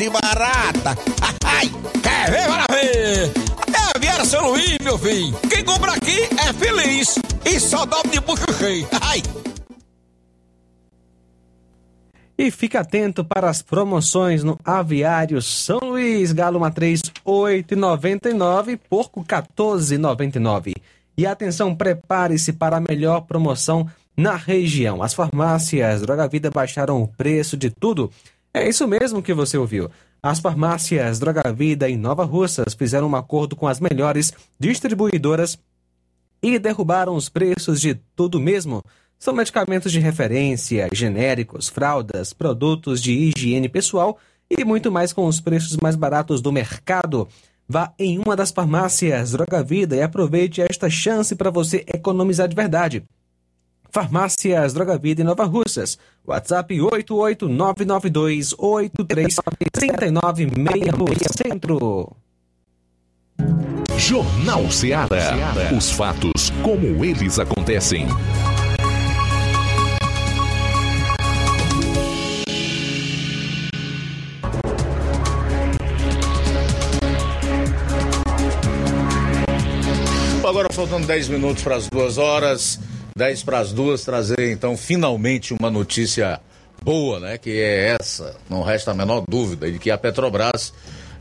e barata. <laughs> Ai, quer ver? Para ver. É Aviário São Luís, meu filho. Quem compra aqui é feliz. E só dobra de bucho cheio. <laughs> Ai. E fica atento para as promoções no Aviário São Luís, Galo Matriz 8,99, Porco 14,99. E atenção, prepare-se para a melhor promoção na região. As farmácias Droga Vida baixaram o preço de tudo. É isso mesmo que você ouviu. As farmácias Droga Vida em Nova Russas fizeram um acordo com as melhores distribuidoras e derrubaram os preços de tudo mesmo. São medicamentos de referência, genéricos, fraldas, produtos de higiene pessoal e muito mais com os preços mais baratos do mercado. Vá em uma das farmácias Droga Vida e aproveite esta chance para você economizar de verdade. Farmácias Droga Vida em Nova Russas. WhatsApp 88992833966 Centro. Jornal Seara. Os fatos como eles acontecem. Agora faltando 10 minutos para as duas horas, 10 para as duas, trazer então finalmente uma notícia boa, né? Que é essa, não resta a menor dúvida, de que a Petrobras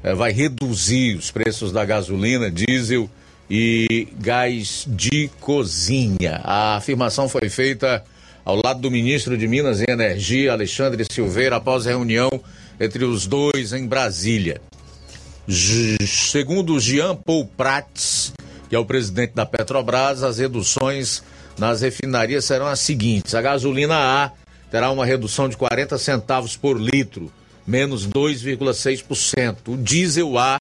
eh, vai reduzir os preços da gasolina, diesel e gás de cozinha. A afirmação foi feita ao lado do ministro de Minas e Energia, Alexandre Silveira, após reunião entre os dois em Brasília. Segundo Jean Paul Prats, que é o presidente da Petrobras, as reduções nas refinarias serão as seguintes: a gasolina A terá uma redução de 40 centavos por litro, menos 2,6%. O diesel A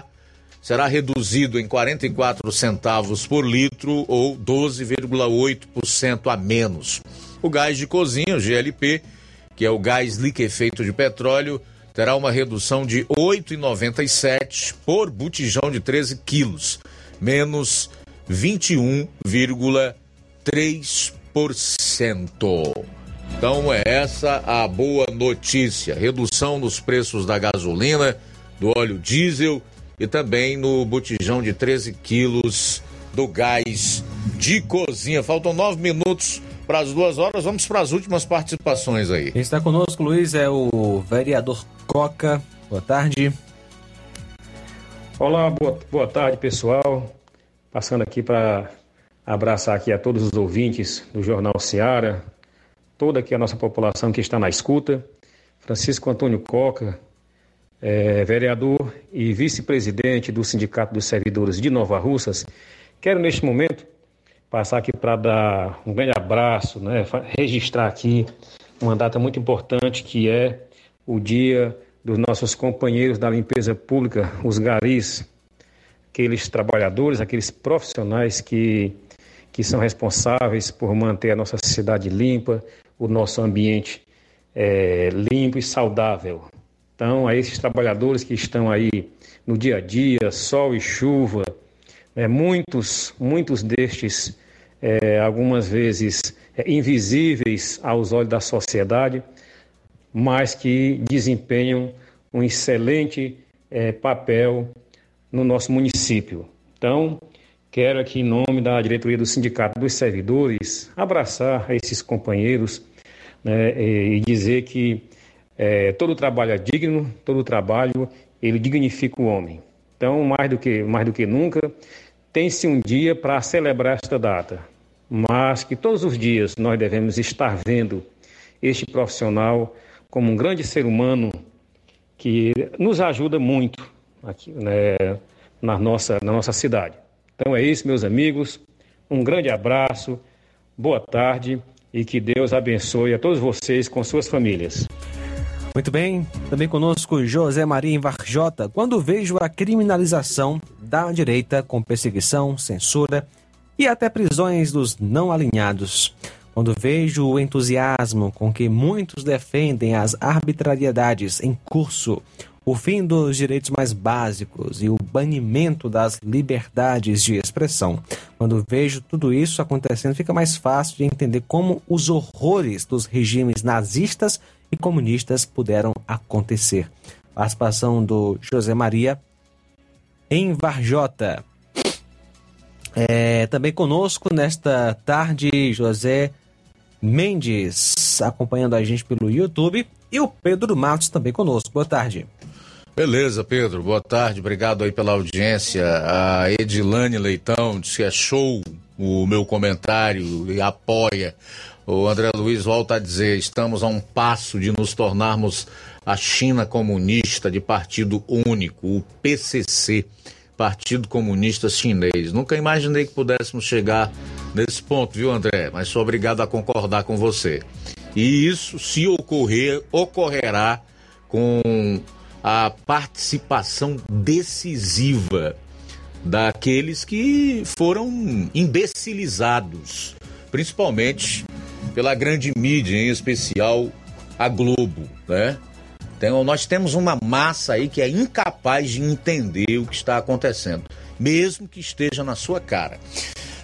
será reduzido em 44 centavos por litro ou 12,8% a menos. O gás de cozinha, o GLP, que é o gás liquefeito de petróleo, terá uma redução de 8,97 por botijão de 13 quilos, menos 21,3%. Então é essa a boa notícia: redução nos preços da gasolina, do óleo diesel e também no botijão de 13 quilos do gás de cozinha. Faltam nove minutos para as duas horas. Vamos para as últimas participações aí. Quem está conosco, Luiz, é o vereador Coca. Boa tarde. Olá, boa, boa tarde, pessoal. Passando aqui para abraçar aqui a todos os ouvintes do Jornal Seara, toda aqui a nossa população que está na escuta. Francisco Antônio Coca, é, vereador e vice-presidente do Sindicato dos Servidores de Nova Russas. Quero neste momento passar aqui para dar um grande abraço, né, registrar aqui uma data muito importante que é o dia dos nossos companheiros da limpeza pública, os garis, aqueles trabalhadores, aqueles profissionais que, que são responsáveis por manter a nossa cidade limpa, o nosso ambiente é, limpo e saudável. Então, a esses trabalhadores que estão aí no dia a dia, sol e chuva, né, muitos, muitos destes é, algumas vezes é, invisíveis aos olhos da sociedade, mas que desempenham um excelente é, papel no nosso município. Então, quero aqui, em nome da diretoria do Sindicato dos Servidores, abraçar esses companheiros né, e dizer que é, todo trabalho é digno, todo trabalho ele dignifica o homem. Então, mais do que, mais do que nunca, tem-se um dia para celebrar esta data mas que todos os dias nós devemos estar vendo este profissional como um grande ser humano que nos ajuda muito aqui né, na, nossa, na nossa cidade. Então é isso, meus amigos. Um grande abraço, boa tarde e que Deus abençoe a todos vocês com suas famílias. Muito bem, também conosco José Maria Varjota. Quando vejo a criminalização da direita com perseguição, censura e até prisões dos não alinhados. Quando vejo o entusiasmo com que muitos defendem as arbitrariedades em curso, o fim dos direitos mais básicos e o banimento das liberdades de expressão. Quando vejo tudo isso acontecendo, fica mais fácil de entender como os horrores dos regimes nazistas e comunistas puderam acontecer. Participação do José Maria em Varjota. É, também conosco nesta tarde, José Mendes, acompanhando a gente pelo YouTube, e o Pedro Matos também conosco. Boa tarde. Beleza, Pedro. Boa tarde. Obrigado aí pela audiência. A Edilane Leitão disse que é show o meu comentário e apoia. O André Luiz volta a dizer: estamos a um passo de nos tornarmos a China comunista de partido único, o PCC. Partido Comunista Chinês. Nunca imaginei que pudéssemos chegar nesse ponto, viu, André? Mas sou obrigado a concordar com você. E isso, se ocorrer, ocorrerá com a participação decisiva daqueles que foram imbecilizados, principalmente pela grande mídia, em especial a Globo, né? Então, nós temos uma massa aí que é incapaz de entender o que está acontecendo, mesmo que esteja na sua cara.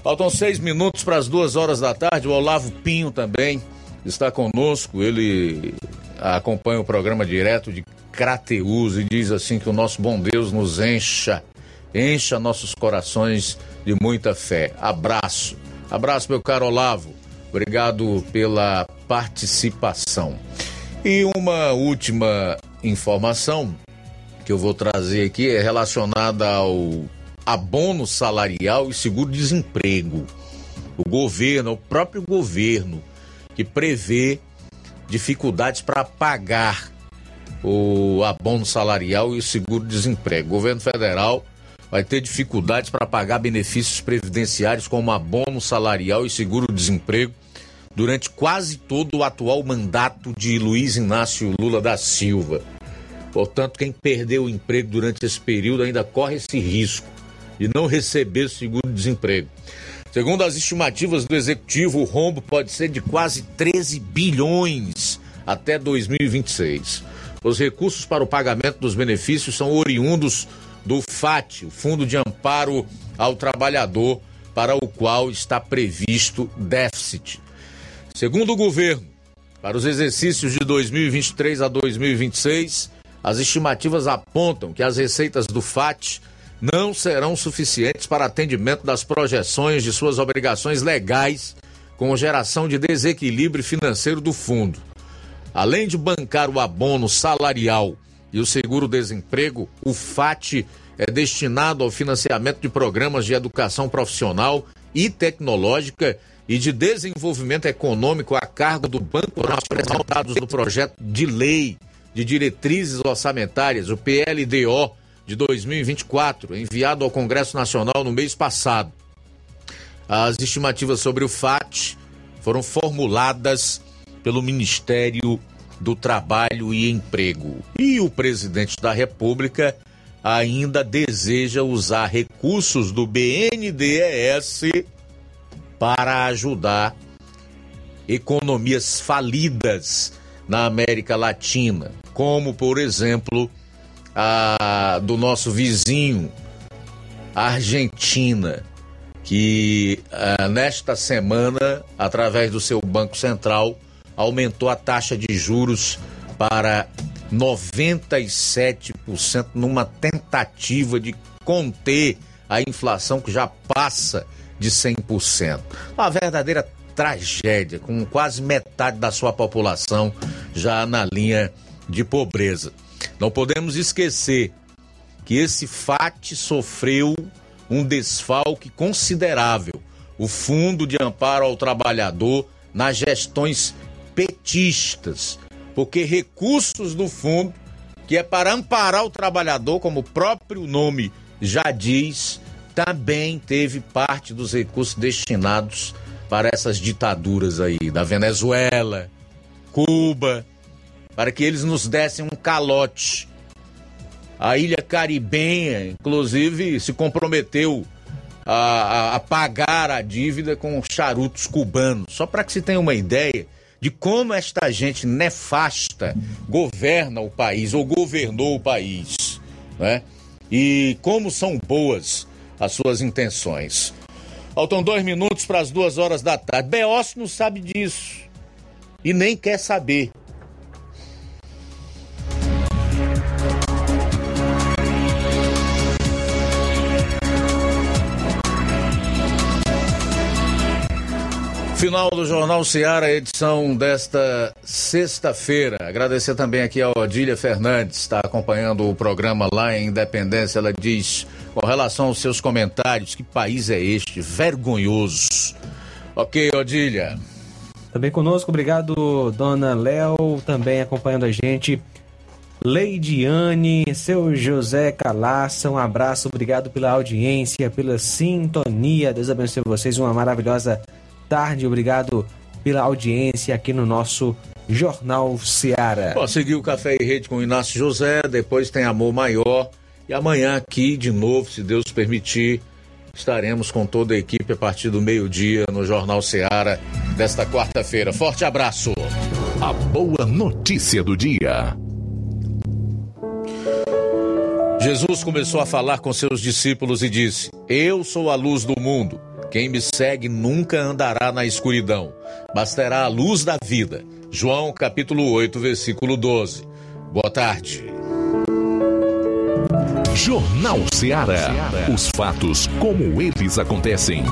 Faltam seis minutos para as duas horas da tarde. O Olavo Pinho também está conosco. Ele acompanha o programa direto de Crateus e diz assim que o nosso bom Deus nos encha, encha nossos corações de muita fé. Abraço. Abraço, meu caro Olavo. Obrigado pela participação. E uma última informação que eu vou trazer aqui é relacionada ao abono salarial e seguro-desemprego. O governo, o próprio governo, que prevê dificuldades para pagar o abono salarial e o seguro-desemprego. O governo federal vai ter dificuldades para pagar benefícios previdenciários como abono salarial e seguro-desemprego durante quase todo o atual mandato de Luiz Inácio Lula da Silva. Portanto, quem perdeu o emprego durante esse período ainda corre esse risco de não receber seguro-desemprego. Segundo as estimativas do executivo, o rombo pode ser de quase 13 bilhões até 2026. Os recursos para o pagamento dos benefícios são oriundos do FAT, o Fundo de Amparo ao Trabalhador, para o qual está previsto déficit. Segundo o governo, para os exercícios de 2023 a 2026, as estimativas apontam que as receitas do FAT não serão suficientes para atendimento das projeções de suas obrigações legais com geração de desequilíbrio financeiro do fundo. Além de bancar o abono salarial e o seguro-desemprego, o FAT é destinado ao financiamento de programas de educação profissional e tecnológica e de desenvolvimento econômico a cargo do Banco Nacional, dados no projeto de lei de diretrizes orçamentárias, o PLDO, de 2024, enviado ao Congresso Nacional no mês passado. As estimativas sobre o FAT foram formuladas pelo Ministério do Trabalho e Emprego. E o presidente da República ainda deseja usar recursos do BNDES para ajudar economias falidas na América Latina, como, por exemplo, a do nosso vizinho, Argentina, que ah, nesta semana, através do seu Banco Central, aumentou a taxa de juros para 97% numa tentativa de conter a inflação que já passa de 100%. Uma verdadeira tragédia, com quase metade da sua população já na linha de pobreza. Não podemos esquecer que esse FAT sofreu um desfalque considerável. O Fundo de Amparo ao Trabalhador nas gestões petistas, porque recursos do fundo, que é para amparar o trabalhador, como o próprio nome já diz, também teve parte dos recursos destinados para essas ditaduras aí, da Venezuela, Cuba, para que eles nos dessem um calote. A ilha caribenha, inclusive, se comprometeu a, a, a pagar a dívida com charutos cubanos. Só para que se tenha uma ideia de como esta gente nefasta governa o país ou governou o país, né? E como são boas as suas intenções. Faltam dois minutos para as duas horas da tarde. Beosso não sabe disso e nem quer saber. Final do Jornal Seara, edição desta sexta-feira. Agradecer também aqui a Odília Fernandes, está acompanhando o programa lá em Independência. Ela diz, com relação aos seus comentários, que país é este? Vergonhoso. Ok, Odília. Também conosco, obrigado, dona Léo, também acompanhando a gente. Leidiane, seu José Calaça, um abraço, obrigado pela audiência, pela sintonia. Deus abençoe vocês, uma maravilhosa tarde, obrigado pela audiência aqui no nosso Jornal Seara. Bom, seguir o Café e Rede com o Inácio José, depois tem Amor Maior e amanhã aqui de novo, se Deus permitir, estaremos com toda a equipe a partir do meio-dia no Jornal Seara desta quarta-feira. Forte abraço. A boa notícia do dia. Jesus começou a falar com seus discípulos e disse: Eu sou a luz do mundo. Quem me segue nunca andará na escuridão, mas terá a luz da vida. João capítulo 8, versículo 12. Boa tarde. Jornal Ceará. Os fatos como eles acontecem.